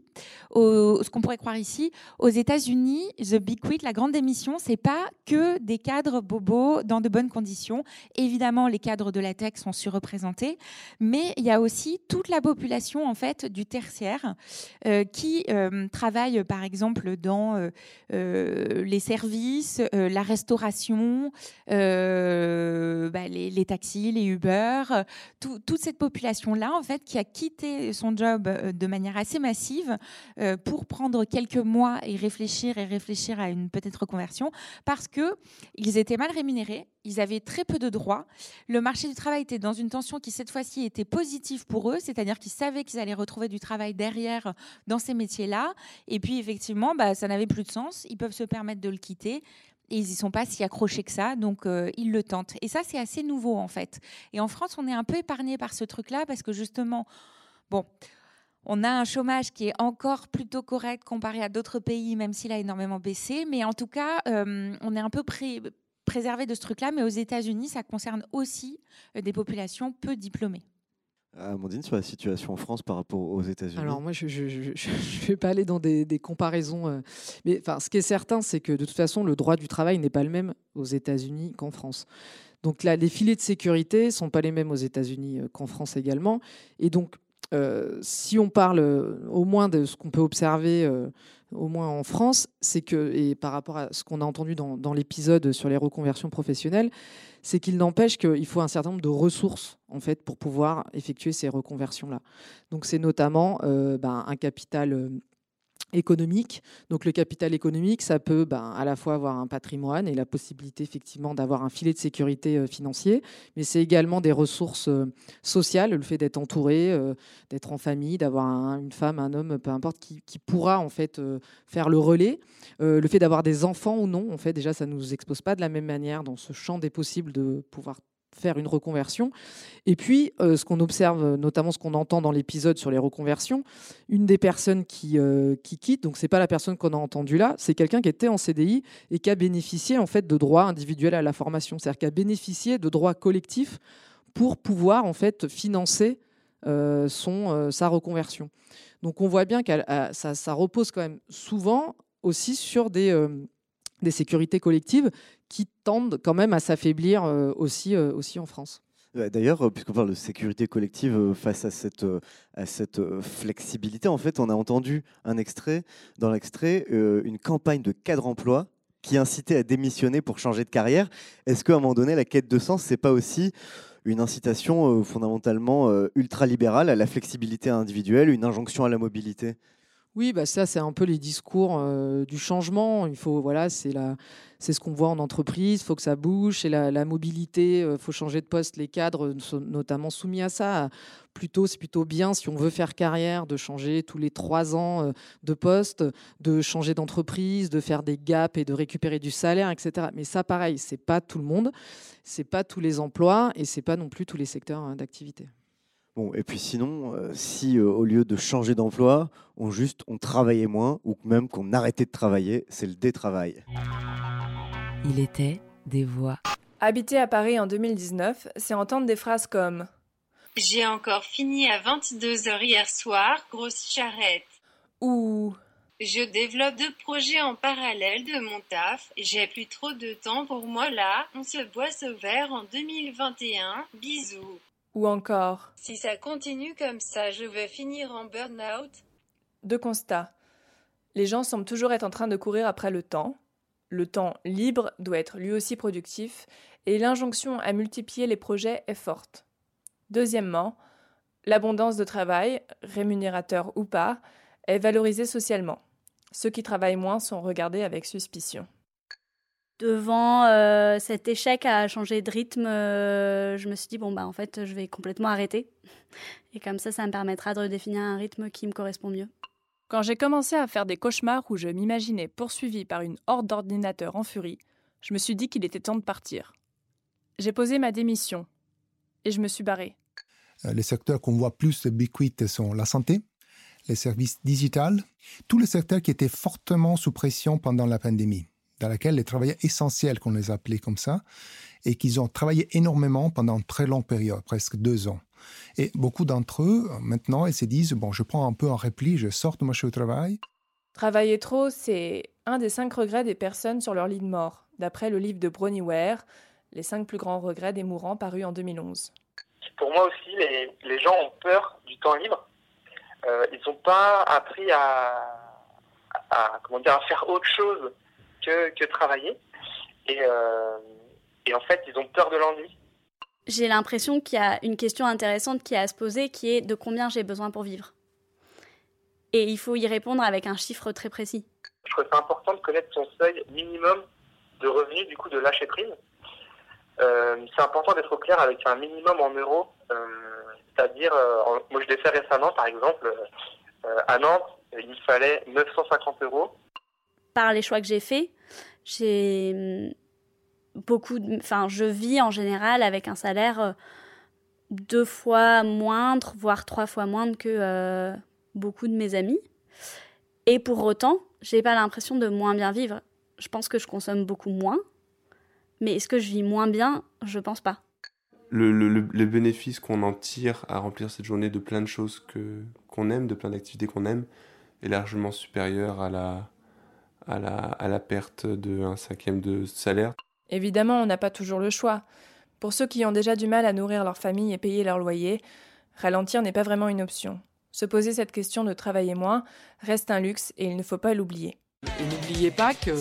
ce qu'on pourrait croire ici, aux États-Unis, The Big Quit, la grande démission, c'est pas que des cadres bobos dans de bonnes conditions. Évidemment, les cadres de la tech sont surreprésentés, mais il y a aussi toute la population en fait du tertiaire qui travaille par exemple dans les services, la restauration euh, bah, les, taxis, les Uber, toute cette population-là, en fait, qui a quitté son job euh, de manière assez massive euh, pour prendre quelques mois et réfléchir et réfléchir à une peut-être reconversion, parce que ils étaient mal rémunérés, ils avaient très peu de droits. Le marché du travail était dans une tension qui cette fois-ci était positive pour eux, c'est-à-dire qu'ils savaient qu'ils allaient retrouver du travail derrière dans ces métiers-là. Et puis effectivement, bah, ça n'avait plus de sens. Ils peuvent se permettre de le quitter ils n'y sont pas si accrochés que ça, donc euh, ils le tentent. Et ça, c'est assez nouveau en fait. Et en France, on est un peu épargné par ce truc-là parce que justement, bon, on a un chômage qui est encore plutôt correct comparé à d'autres pays, même s'il a énormément baissé. Mais en tout cas, euh, on est un peu préservé de ce truc-là. Mais aux États-Unis, ça concerne aussi euh, des populations peu diplômées. Amandine, sur la situation en France par rapport aux États-Unis Alors moi, je ne vais pas aller dans des, comparaisons. Euh, mais ce qui est certain, c'est que de toute façon, le droit du travail n'est pas le même aux États-Unis qu'en France. Donc là, les filets de sécurité sont pas les mêmes aux États-Unis euh, qu'en France également. Et donc, euh, si on parle au moins de ce qu'on peut observer au moins en France, c'est que, et par rapport à ce qu'on a entendu dans, l'épisode sur les reconversions professionnelles, c'est qu'il n'empêche qu'il faut un certain nombre de ressources en fait pour pouvoir effectuer ces reconversions là. Donc c'est notamment euh, ben, un capital euh, économique. Donc le capital économique, ça peut ben, à la fois avoir un patrimoine et la possibilité effectivement d'avoir un filet de sécurité euh, financier, mais c'est également des ressources euh, sociales, le fait d'être entouré, euh, d'être en famille, d'avoir une femme, un homme, peu importe, qui, qui pourra en fait faire le relais. le fait d'avoir des enfants ou non, en fait déjà ça ne nous expose pas de la même manière dans ce champ des possibles de pouvoir faire une reconversion. Et puis, euh, ce qu'on observe, notamment ce qu'on entend dans l'épisode sur les reconversions, une des personnes qui, euh, qui quitte, donc c'est pas la personne qu'on a entendue là, c'est quelqu'un qui était en CDI et qui a bénéficié en fait de droits individuels à la formation, c'est-à-dire qui a bénéficié de droits collectifs pour pouvoir en fait financer euh, son, sa reconversion. Donc on voit bien que ça, ça, repose quand même souvent aussi sur des des sécurités collectives qui tendent quand même à s'affaiblir euh, aussi, euh, aussi en France. D'ailleurs, euh, puisqu'on parle de sécurité collective face à cette, à cette flexibilité, en fait, on a entendu un extrait, dans l'extrait, une campagne de cadre emploi qui incitait à démissionner pour changer de carrière. Est-ce qu'à un moment donné, la quête de sens, c'est pas aussi une incitation fondamentalement ultralibérale à la flexibilité individuelle, une injonction à la mobilité? Oui, bah ça c'est un peu les discours euh, du changement. Il faut voilà, c'est la, c'est ce qu'on voit en entreprise. Il faut que ça bouge. C'est la, mobilité. Il euh, faut changer de poste. Les cadres sont notamment soumis à ça. Plutôt, c'est plutôt bien si on veut faire carrière de changer tous les trois ans euh, de poste, de changer d'entreprise, de faire des gaps et de récupérer du salaire, etc. Mais ça, pareil, c'est pas tout le monde, c'est pas tous les emplois et c'est pas non plus tous les secteurs hein, d'activité. Bon, et puis sinon, euh, si euh, au lieu de changer d'emploi, on juste on travaillait moins ou même qu'on arrêtait de travailler, c'est le détravail. Il était des voix. Habiter à Paris en 2019, c'est entendre des phrases comme J'ai encore fini à 22h hier soir, grosse charrette. Ou Je développe deux projets en parallèle de mon taf. J'ai plus trop de temps pour moi là. On se boit ce verre en 2021. Bisous. Ou encore Si ça continue comme ça, je vais finir en burn-out. Deux constats. Les gens semblent toujours être en train de courir après le temps. Le temps libre doit être lui aussi productif et l'injonction à multiplier les projets est forte. Deuxièmement, l'abondance de travail, rémunérateur ou pas, est valorisée socialement. Ceux qui travaillent moins sont regardés avec suspicion. Devant euh, cet échec à changer de rythme, euh, je me suis dit, bon, bah en fait, je vais complètement arrêter. Et comme ça, ça me permettra de définir un rythme qui me correspond mieux. Quand j'ai commencé à faire des cauchemars où je m'imaginais poursuivi par une horde d'ordinateurs en furie, je me suis dit qu'il était temps de partir. J'ai posé ma démission et je me suis barré. Euh, les secteurs qu'on voit plus ubiquites sont la santé, les services digitales, tous les secteurs qui étaient fortement sous pression pendant la pandémie, dans laquelle les travailleurs essentiels, qu'on les appelait comme ça, et qu'ils ont travaillé énormément pendant une très longue période, presque deux ans. Et beaucoup d'entre eux, maintenant, ils se disent, bon, je prends un peu un repli, je sors de mon au travail. Travailler trop, c'est un des cinq regrets des personnes sur leur lit de mort, d'après le livre de Bronnie Ware, Les cinq plus grands regrets des mourants, paru en 2011. Pour moi aussi, les, les gens ont peur du temps libre. Euh, ils n'ont pas appris à, à, comment dire, à faire autre chose que, que travailler. Et, euh, et en fait, ils ont peur de l'ennui. J'ai l'impression qu'il y a une question intéressante qui est à se poser, qui est de combien j'ai besoin pour vivre. Et il faut y répondre avec un chiffre très précis. Je trouve ça important de connaître son seuil minimum de revenus, du coup, de lâcher prise. Euh, c'est important d'être au clair avec un minimum en euros. Euh, C'est-à-dire, euh, moi je l'ai fait récemment, par exemple, à Nantes, il fallait 950 euros. Par les choix que j'ai faits, j'ai hum, beaucoup. Enfin, je vis en général avec un salaire euh, deux fois moindre, voire trois fois moindre que euh, beaucoup de mes amis. Et pour autant, j'ai pas l'impression de moins bien vivre. Je pense que je consomme beaucoup moins, mais est-ce que je vis moins bien? Je pense pas. Le, le bénéfice qu'on en tire à remplir cette journée de plein de choses que, qu'on aime, de plein d'activités qu'on aime, est largement supérieur à la, à la, à la perte d'un cinquième de salaire. Évidemment, on n'a pas toujours le choix. Pour ceux qui ont déjà du mal à nourrir leur famille et payer leur loyer, ralentir n'est pas vraiment une option. Se poser cette question de travailler moins reste un luxe et il ne faut pas l'oublier. Et n'oubliez pas que...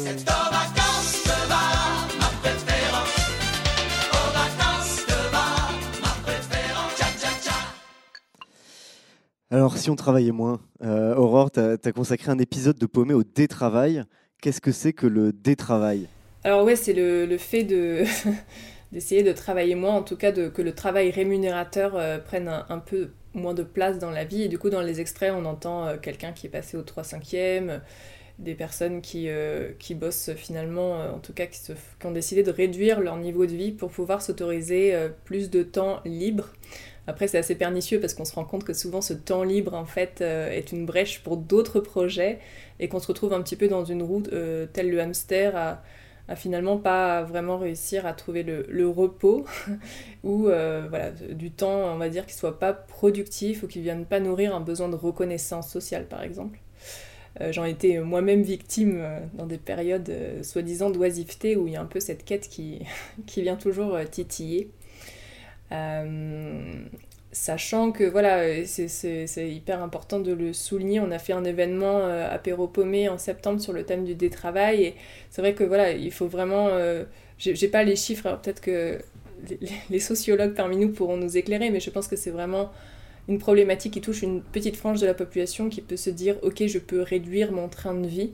Alors, si on travaillait moins, euh, Aurore, tu as, consacré un épisode de Paumé au détravail. Qu'est-ce que c'est que le détravail? Alors, ouais, c'est le, fait de. d'essayer de travailler moins, en tout cas de, que le travail rémunérateur euh, prenne un, peu moins de place dans la vie. Et du coup, dans les extraits, on entend euh, quelqu'un qui est passé au 3 5 e des personnes qui, qui bossent finalement, en tout cas qui, se, qui, ont décidé de réduire leur niveau de vie pour pouvoir s'autoriser plus de temps libre. Après, c'est assez pernicieux parce qu'on se rend compte que souvent ce temps libre, en fait, euh, est une brèche pour d'autres projets et qu'on se retrouve un petit peu dans une route euh, telle le hamster à, finalement pas vraiment réussir à trouver le, repos ou euh, voilà, du temps, on va dire, qui soit pas productif ou qui vienne pas nourrir un besoin de reconnaissance sociale, par exemple. J'en étais moi-même victime dans des périodes soi-disant d'oisiveté où il y a un peu cette quête qui, qui vient toujours titiller. Euh, sachant que voilà, c'est hyper important de le souligner. On a fait un événement euh, apéro paumé en septembre sur le thème du détravail et c'est vrai que voilà, il faut vraiment. Euh, J'ai pas les chiffres, peut-être que les, sociologues parmi nous pourront nous éclairer, mais je pense que c'est vraiment une problématique qui touche une petite frange de la population qui peut se dire ok, je peux réduire mon train de vie.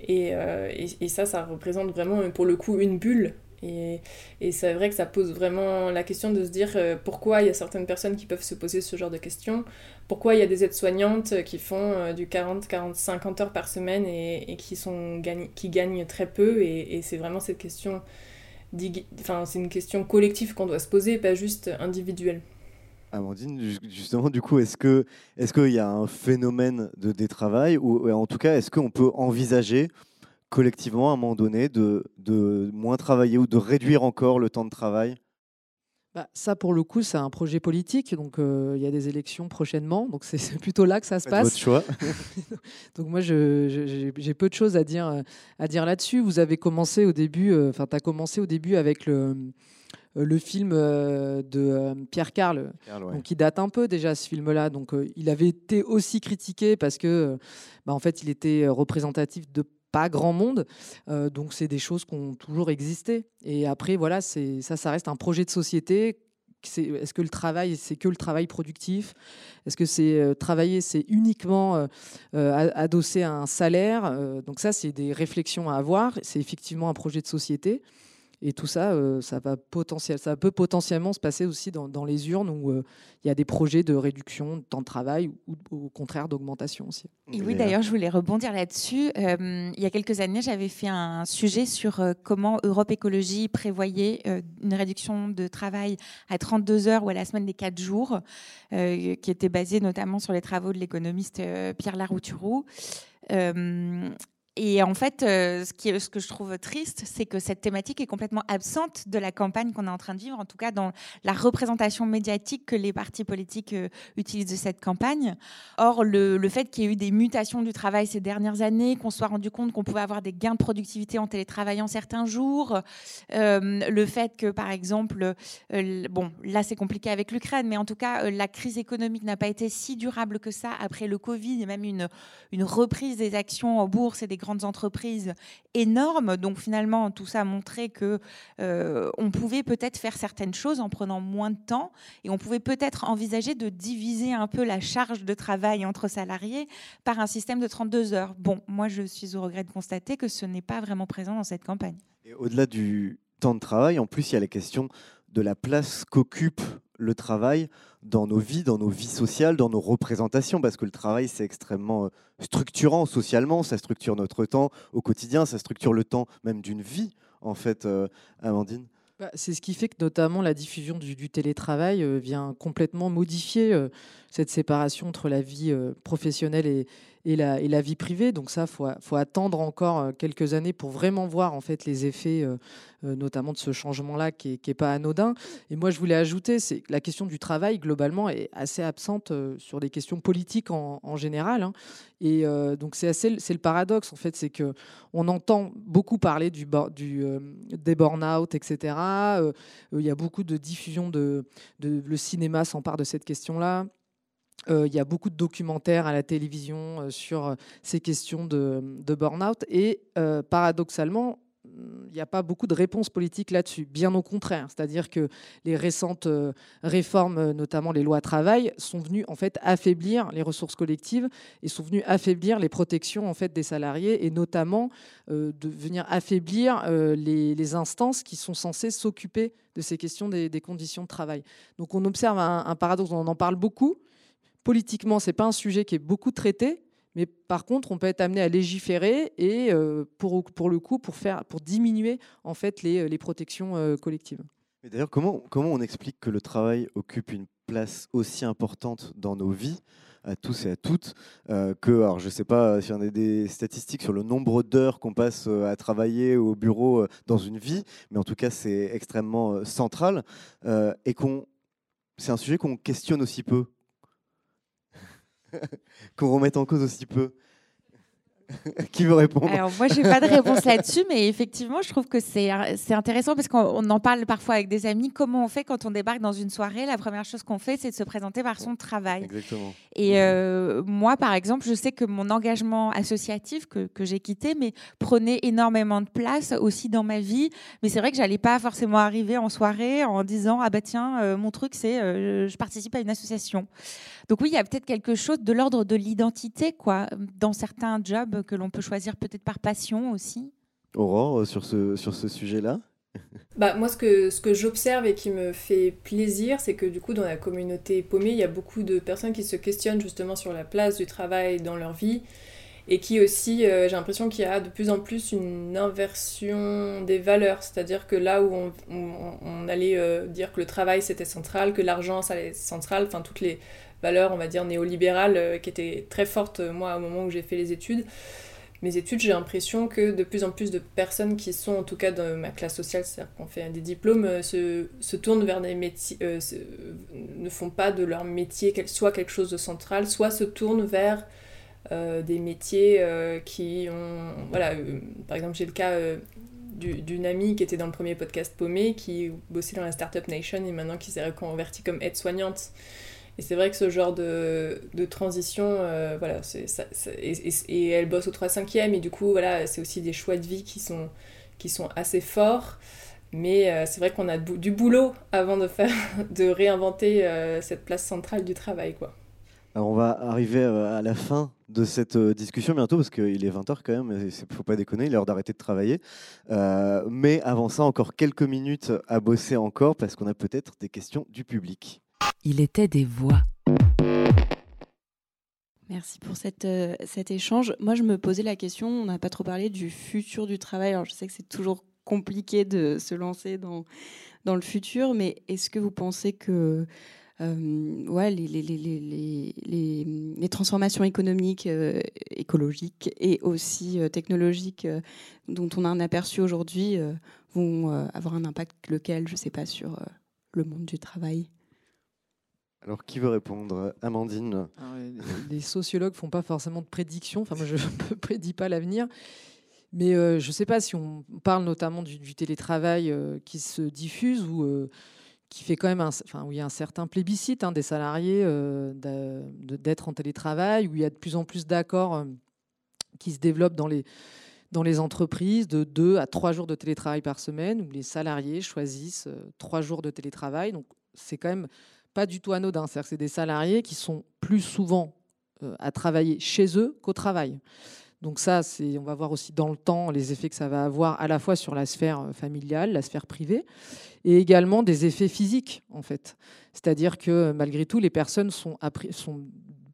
Et, euh, et ça, ça représente vraiment pour le coup une bulle et, et c'est vrai que ça pose vraiment la question de se dire euh, pourquoi il y a certaines personnes qui peuvent se poser ce genre de questions, pourquoi il y a des aides-soignantes qui font euh, du 40, 40, 50 heures par semaine et, et qui, sont, qui gagnent très peu? Et, et c'est vraiment cette question, enfin, c'est une question collective qu'on doit se poser, pas juste individuelle. Amandine, justement, du coup, est-ce que est-ce qu'il y a un phénomène de détravail ou en tout cas, est-ce qu'on peut envisager collectivement à un moment donné de, de moins travailler ou de réduire encore le temps de travail bah, ça, pour le coup, c'est un projet politique. Donc, il euh, y a des élections prochainement. Donc, c'est plutôt là que ça se passe. Votre choix. donc, moi, j'ai peu de choses à dire, à dire là-dessus. Vous avez commencé au début, enfin, euh, tu as commencé au début avec le, le film de Pierre Carl, donc qui date un peu déjà ce film-là. Donc il avait été aussi critiqué parce que, bah, en fait, il était représentatif de pas grand monde. donc c'est des choses qui ont toujours existé. Et après, voilà, ça, ça reste un projet de société est-ce que le travail, c'est que le travail productif? Est-ce que c'est euh, travailler, c'est uniquement euh, euh, adossé à un salaire? Donc ça, c'est des réflexions à avoir. C'est effectivement un projet de société. Et tout ça, euh, ça, va potentiel, ça peut potentiellement se passer aussi dans, dans les urnes où euh, il y a des projets de réduction de temps de travail ou au contraire d'augmentation aussi. Et oui, d'ailleurs, je voulais rebondir là-dessus. Euh, il y a quelques années, j'avais fait un sujet sur comment Europe Écologie prévoyait une réduction de travail à 32 heures ou à la semaine des 4 jours, qui était basée notamment sur les travaux de l'économiste Pierre Larouturou. Et en fait, euh, ce, que je trouve triste, c'est que cette thématique est complètement absente de la campagne qu'on est en train de vivre, en tout cas dans la représentation médiatique que les partis politiques euh, utilisent de cette campagne. Or, le, fait qu'il y ait eu des mutations du travail ces dernières années, qu'on soit rendu compte qu'on pouvait avoir des gains de productivité en télétravaillant certains jours, euh, le fait que, par exemple, bon, là c'est compliqué avec l'Ukraine, mais en tout cas, la crise économique n'a pas été si durable que ça après le Covid, a même une, une reprise des actions en bourse et des grandes entreprises énormes. Donc finalement, tout ça a montré que euh, on pouvait peut-être faire certaines choses en prenant moins de temps et on pouvait peut-être envisager de diviser un peu la charge de travail entre salariés par un système de 32 heures. Bon, moi je suis au regret de constater que ce n'est pas vraiment présent dans cette campagne. au-delà du temps de travail, en plus il y a la question de la place qu'occupe le travail dans nos vies, dans nos vies sociales, dans nos représentations, parce que le travail, c'est extrêmement euh, structurant socialement, ça structure notre temps au quotidien, ça structure le temps même d'une vie, en fait, euh, Amandine. Bah, c'est ce qui fait que notamment la diffusion du, télétravail euh, vient complètement modifier cette séparation entre la vie professionnelle et, et la, vie privée. Donc ça, faut, faut attendre encore euh, quelques années pour vraiment voir en fait les effets, euh, euh, notamment de ce changement-là qui n'est pas anodin. Et moi, je voulais ajouter, c'est que la question du travail globalement est assez absente sur des questions politiques en, général. Hein. Et donc c'est assez, c'est le paradoxe en fait, c'est que on entend beaucoup parler du, des burn-out, etc. Il y a beaucoup de diffusion de le cinéma s'empare de cette question-là. Euh, il y a beaucoup de documentaires à la télévision euh, sur euh, ces questions de, burn-out et paradoxalement, il n'y a pas beaucoup de réponses politiques là-dessus. Bien au contraire, c'est-à-dire que les récentes réformes, notamment les lois travail, sont venues en fait affaiblir les ressources collectives et sont venues affaiblir les protections en fait des salariés et notamment de venir affaiblir les, instances qui sont censées s'occuper de ces questions des, conditions de travail. Donc on observe un paradoxe, on en parle beaucoup, politiquement, c'est pas un sujet qui est beaucoup traité, mais par contre, on peut être amené à légiférer et euh, pour, le coup, pour, diminuer en fait les, protections euh, collectives. D'ailleurs, comment, on explique que le travail occupe une place aussi importante dans nos vies à tous et à toutes, euh, que, alors je ne sais pas si on a des statistiques sur le nombre d'heures qu'on passe à travailler au bureau dans une vie, mais en tout cas c'est extrêmement central, et c'est un sujet qu'on questionne aussi peu. qu'on remette en cause aussi peu Qui veut répondre? Alors moi, j'ai pas de réponse là-dessus, mais effectivement, je trouve que c'est intéressant parce qu'on en parle parfois avec des amis. Comment on fait quand on débarque dans une soirée? La première chose qu'on fait, c'est de se présenter par son travail. Exactement. Et euh, moi, par exemple, je sais que mon engagement associatif que, que j'ai quitté, mais prenait énormément de place aussi dans ma vie. Mais c'est vrai que j'allais pas forcément arriver en soirée en disant ah bah tiens, euh, mon truc c'est euh, je participe à une association. Donc oui, il y a peut-être quelque chose de l'ordre de l'identité quoi dans certains jobs que l'on peut choisir peut-être par passion aussi Aurore, euh, sur ce, sur ce sujet-là bah, moi, ce que, ce que j'observe et qui me fait plaisir, c'est que du coup, dans la communauté paumée, il y a beaucoup de personnes qui se questionnent justement sur la place du travail dans leur vie et qui aussi, euh, j'ai l'impression qu'il y a de plus en plus une inversion des valeurs, c'est-à-dire que là où on, on, allait euh, dire que le travail c'était central, que l'argent ça allait central, enfin toutes les valeurs, on va dire, néolibérales euh, qui étaient très fortes, euh, moi, au moment où j'ai fait les études. Mes études, j'ai l'impression que de plus en plus de personnes qui sont, en tout cas dans ma classe sociale, c'est-à-dire qu'on fait des diplômes, euh, se, se, tournent vers des métiers, ne font pas de leur métier soit quelque chose de central, soit se tournent vers des métiers qui ont... Voilà, par exemple, j'ai le cas d'une amie qui était dans le premier podcast Paumé, qui bossait dans la Startup Nation et maintenant qui s'est reconvertie comme aide-soignante. Et c'est vrai que ce genre de, transition, euh, voilà, et, elle bosse au 3-5e, et du coup, voilà, c'est aussi des choix de vie qui sont, qui sont assez forts. Mais euh, c'est vrai qu'on a du boulot avant de, faire, de réinventer euh, cette place centrale du travail. Quoi. Alors on va arriver à la fin de cette discussion bientôt parce qu'il est 20h quand même, il ne faut pas déconner, il est l'heure d'arrêter de travailler. mais avant ça, encore quelques minutes à bosser encore parce qu'on a peut-être des questions du public. Il était des voix. Merci pour euh, cet échange. Moi, je me posais la question, on n'a pas trop parlé du futur du travail. Alors, je sais que c'est toujours compliqué de se lancer dans, le futur, mais est-ce que vous pensez que euh, les, transformations économiques, euh, écologiques et aussi technologiques dont on a un aperçu aujourd'hui vont avoir un impact lequel, je ne sais pas, sur le monde du travail? Alors, qui veut répondre? Amandine Les sociologues font pas forcément de prédictions. Enfin, moi, je ne prédis pas l'avenir. Mais euh, je ne sais pas si on parle notamment du, télétravail euh, qui se diffuse ou euh, qui fait quand même un, où il y a un certain plébiscite hein, des salariés d'être en télétravail, où il y a de plus en plus d'accords qui se développent dans les, dans les entreprises de 2 à 3 jours de télétravail par semaine, où les salariés choisissent 3 jours de télétravail. Donc c'est quand même pas du tout anodin. C'est-à-dire que c'est des salariés qui sont plus souvent euh, à travailler chez eux qu'au travail. Donc ça, c'est, on va voir aussi dans le temps les effets que ça va avoir à la fois sur la sphère euh, familiale, la sphère privée, et également des effets physiques, en fait. C'est-à-dire que malgré tout, les personnes sont,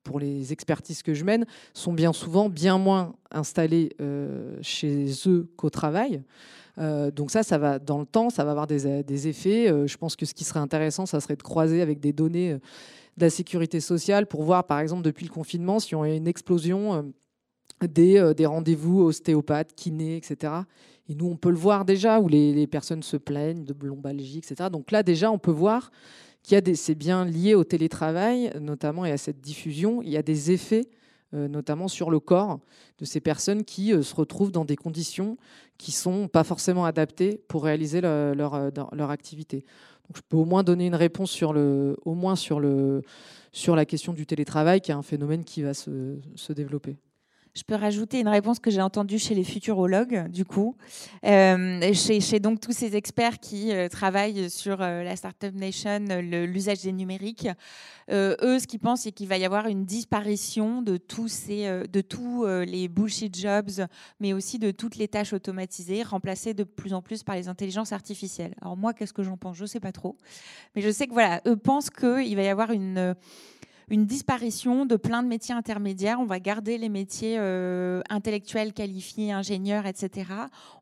pour les expertises que je mène, sont bien souvent bien moins installées euh, chez eux qu'au travail. Euh, donc ça, ça va dans le temps, ça va avoir des, effets. Euh, je pense que ce qui serait intéressant, ça serait de croiser avec des données euh, de la sécurité sociale pour voir, par exemple, depuis le confinement, si on a une explosion des, rendez-vous ostéopathes, kinés, etc. Et nous, on peut le voir déjà, où les, personnes se plaignent de lombalgie, etc. Donc là, déjà, on peut voir qu'il y a des, c'est bien lié au télétravail, notamment, et à cette diffusion, il y a des effets notamment sur le corps de ces personnes qui euh, se retrouvent dans des conditions qui sont pas forcément adaptées pour réaliser leur, euh, leur, activité. Je peux au moins donner une réponse sur, le, au moins sur, la question du télétravail, qui est un phénomène qui va se développer. Je peux rajouter une réponse que j'ai entendue chez les futurologues, du coup, euh, chez, donc tous ces experts qui euh, travaillent sur euh, la Startup Nation, l'usage des numériques. eux, ce qu'ils pensent, c'est qu'il va y avoir une disparition de tous, ces, de tous les bullshit jobs, mais aussi de toutes les tâches automatisées, remplacées de plus en plus par les intelligences artificielles. Alors moi, qu'est-ce que j'en pense? Je ne sais pas trop. Mais je sais que voilà, eux pensent qu'il va y avoir une une disparition de plein de métiers intermédiaires. On va garder les métiers euh, intellectuels qualifiés, ingénieurs, etc.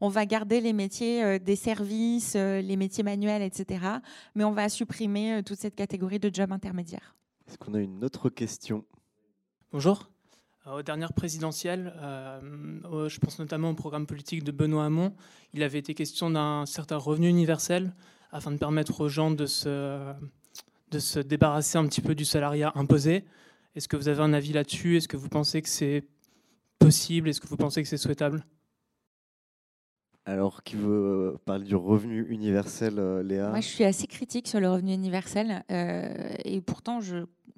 On va garder les métiers euh, des services, euh, les métiers manuels, etc. Mais on va supprimer toute cette catégorie de jobs intermédiaires. Est-ce qu'on a une autre question? Bonjour. Aux dernières présidentielles, je pense notamment au programme politique de Benoît Hamon, il avait été question d'un certain revenu universel afin de permettre aux gens de se de se débarrasser un petit peu du salariat imposé. Est-ce que vous avez un avis là-dessus? Est-ce que vous pensez que c'est possible? Est-ce que vous pensez que c'est souhaitable? Alors, qui veut parler du revenu universel, euh, Léa? Moi, je suis assez critique sur le revenu universel. Euh, et pourtant,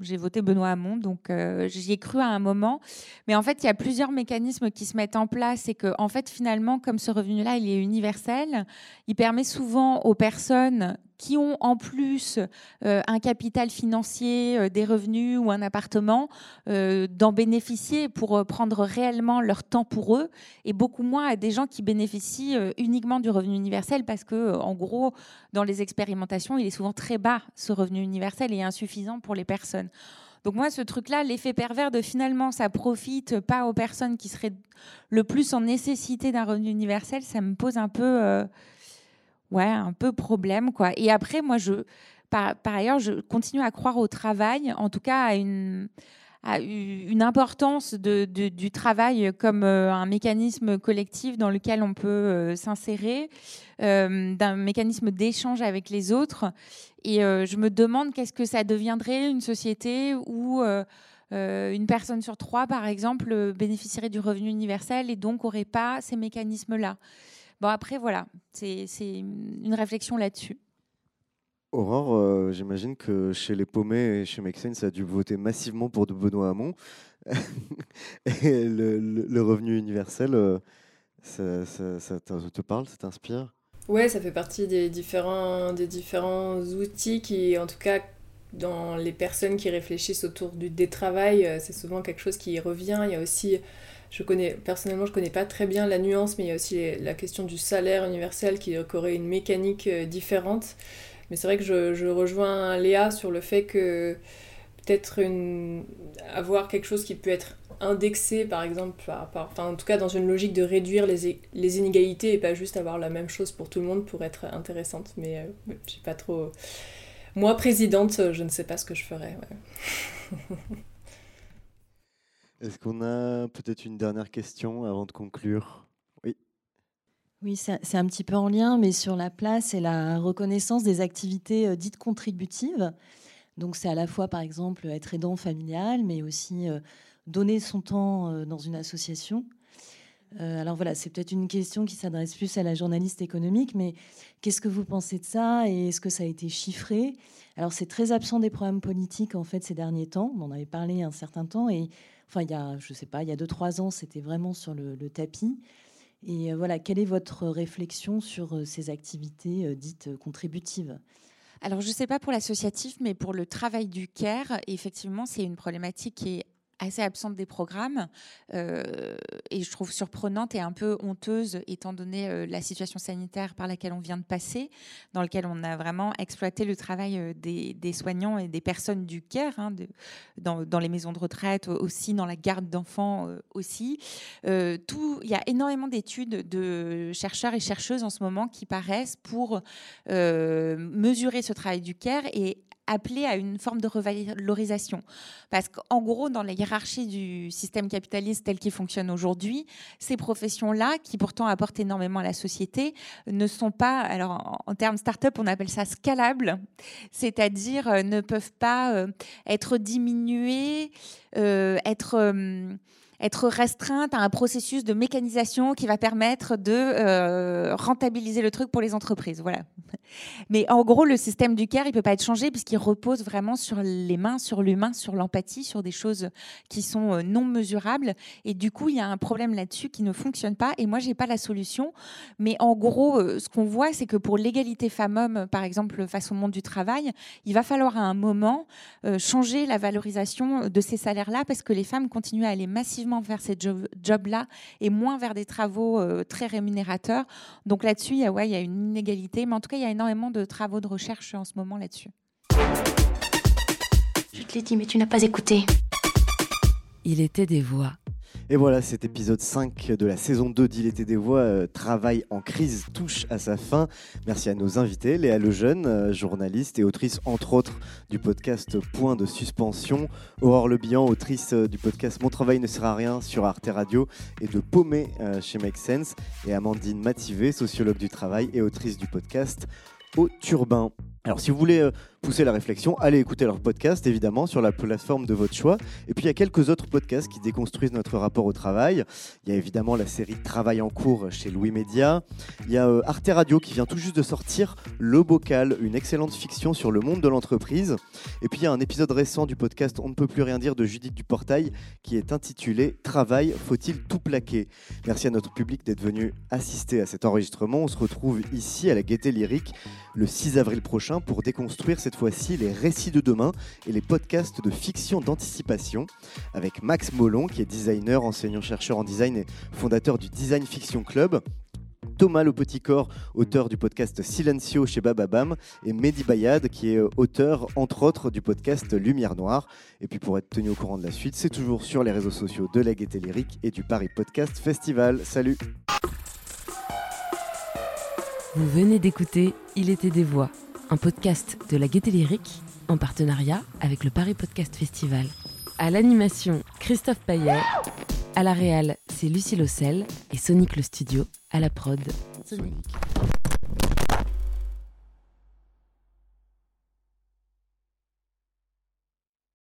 j'ai voté Benoît Hamon, donc euh, j'y ai cru à un moment. Mais en fait, il y a plusieurs mécanismes qui se mettent en place. Et que, en fait, finalement, comme ce revenu-là, il est universel, il permet souvent aux personnes qui ont en plus euh, un capital financier, euh, des revenus ou un appartement, d'en bénéficier pour prendre réellement leur temps pour eux, et beaucoup moins à des gens qui bénéficient uniquement du revenu universel, parce que, en gros, dans les expérimentations, il est souvent très bas, ce revenu universel, et insuffisant pour les personnes. Donc moi, ce truc-là, l'effet pervers de finalement, ça profite pas aux personnes qui seraient le plus en nécessité d'un revenu universel, ça me pose un peu ouais, un peu problème, quoi. Et après, moi, je, par, ailleurs, je continue à croire au travail, en tout cas à une, à une importance du travail comme euh, un mécanisme collectif dans lequel on peut euh, s'insérer, euh, d'un mécanisme d'échange avec les autres. Et je me demande qu'est-ce que ça deviendrait une société où une personne sur trois, par exemple, bénéficierait du revenu universel et donc n'aurait pas ces mécanismes-là. Bon, après, voilà, c'est une réflexion là-dessus. Aurore, euh, j'imagine que chez les paumés et chez Mexen, ça a dû voter massivement pour de Benoît Hamon. et le, revenu universel, euh, ça, ça, te parle, ça t'inspire? Ouais, ça fait partie des différents, des différents outils qui, en tout cas, dans les personnes qui réfléchissent autour du détravail, euh, c'est souvent quelque chose qui revient. Il y a aussi, je connais, personnellement, je connais pas très bien la nuance, mais il y a aussi la question du salaire universel qui aurait une mécanique différente. Mais c'est vrai que je, rejoins Léa sur le fait que peut-être avoir quelque chose qui peut être indexé par exemple, enfin, en tout cas dans une logique de réduire les, les, inégalités et pas juste avoir la même chose pour tout le monde pour être intéressante. Mais euh, je sais pas trop. Moi, présidente, je ne sais pas ce que je ferais. Est-ce qu'on a peut-être une dernière question avant de conclure? Oui, c'est un petit peu en lien, mais sur la place et la reconnaissance des activités euh, dites contributives. Donc c'est à la fois, par exemple, être aidant familial, mais aussi euh, donner son temps euh, dans une association. alors voilà, c'est peut-être une question qui s'adresse plus à la journaliste économique, mais qu'est-ce que vous pensez de ça et est-ce que ça a été chiffré? Alors c'est très absent des programmes politiques en fait ces derniers temps. On en avait parlé un certain temps et enfin il y a, je sais pas, il y a deux trois ans, c'était vraiment sur le tapis. Et euh, voilà, quelle est votre réflexion sur euh, ces activités euh, dites contributives? Alors, je ne sais pas pour l'associatif, mais pour le travail du CARE, effectivement, c'est une problématique qui est assez absente des programmes euh, et je trouve surprenante et un peu honteuse étant donné euh, la situation sanitaire par laquelle on vient de passer, dans laquelle on a vraiment exploité le travail euh, des, soignants et des personnes du care, hein, dans, les maisons de retraite aussi, dans la garde d'enfants aussi. tout, il y a énormément d'études de chercheurs et chercheuses en ce moment qui paraissent pour mesurer ce travail du care et appeler à une forme de revalorisation. Parce qu'en gros, dans la hiérarchie du système capitaliste tel qu'il fonctionne aujourd'hui, ces professions-là, qui pourtant apportent énormément à la société, ne sont pas, alors en, termes start-up, on appelle ça scalable, c'est-à-dire euh, ne peuvent pas euh, être diminuées, euh, être être restreinte à un processus de mécanisation qui va permettre de euh, rentabiliser le truc pour les entreprises. Voilà. Mais en gros, le système du CARE, il peut pas être changé puisqu'il repose vraiment sur les mains, sur l'humain, sur l'empathie, sur des choses qui sont euh, non mesurables. Et du coup, il y a un problème là-dessus qui ne fonctionne pas. Et moi, j'ai pas la solution. Mais en gros, euh, ce qu'on voit, c'est que pour l'égalité femmes-hommes, par exemple, face au monde du travail, il va falloir à un moment changer la valorisation de ces salaires-là parce que les femmes continuent à aller massivement vers ces jobs-là et moins vers des travaux euh, très rémunérateurs. Donc là-dessus, il il y a une inégalité, mais en tout cas, il y a énormément de travaux de recherche en ce moment là-dessus. Je te l'ai dit, mais tu n'as pas écouté. Il était des voix. Et voilà, cet épisode 5 de la saison 2 d'Il était des voix, euh, travail en crise, touche à sa fin. Merci à nos invités, Léa Lejeune, euh, journaliste et autrice entre autres du podcast Point de suspension, Aurore Lebihan, autrice euh, du podcast Mon travail ne sert à rien sur Arte Radio et de Paumé chez Make Sense, et Amandine Mativé, sociologue du travail et autrice du podcast Au Turbin. Alors si vous voulez pousser la réflexion, allez écouter leur podcast évidemment sur la plateforme de votre choix. Et puis il y a quelques autres podcasts qui déconstruisent notre rapport au travail. Il y a évidemment la série Travail en cours chez Louis Média. Il y a euh, Arte Radio qui vient tout juste de sortir Le Bocal, une excellente fiction sur le monde de l'entreprise. Et puis il y a un épisode récent du podcast On ne peut plus rien dire de Judith Duportail qui est intitulé Travail, faut-il tout plaquer? Merci à notre public d'être venu assister à cet enregistrement. On se retrouve ici à la Gaieté Lyrique le 6 avril prochain pour déconstruire cette fois-ci les récits de demain et les podcasts de fiction d'anticipation avec Max Molon qui est designer, enseignant-chercheur en design et fondateur du Design Fiction Club. Thomas Le Petit Corps, auteur du podcast Silencio chez Bababam, et Mehdi Bayad, qui est euh, auteur, entre autres, du podcast Lumière Noire. Et puis pour être tenu au courant de la suite, c'est toujours sur les réseaux sociaux de la Gaieté Lyrique et du Paris Podcast Festival. Salut Vous venez d'écouter Il était des voix un podcast de la Gaieté Lyrique en partenariat avec le Paris Podcast Festival. À l'animation, Christophe Payet. À la réal, c'est Lucie Lossel et Sonic le Studio à la prod. Sonic.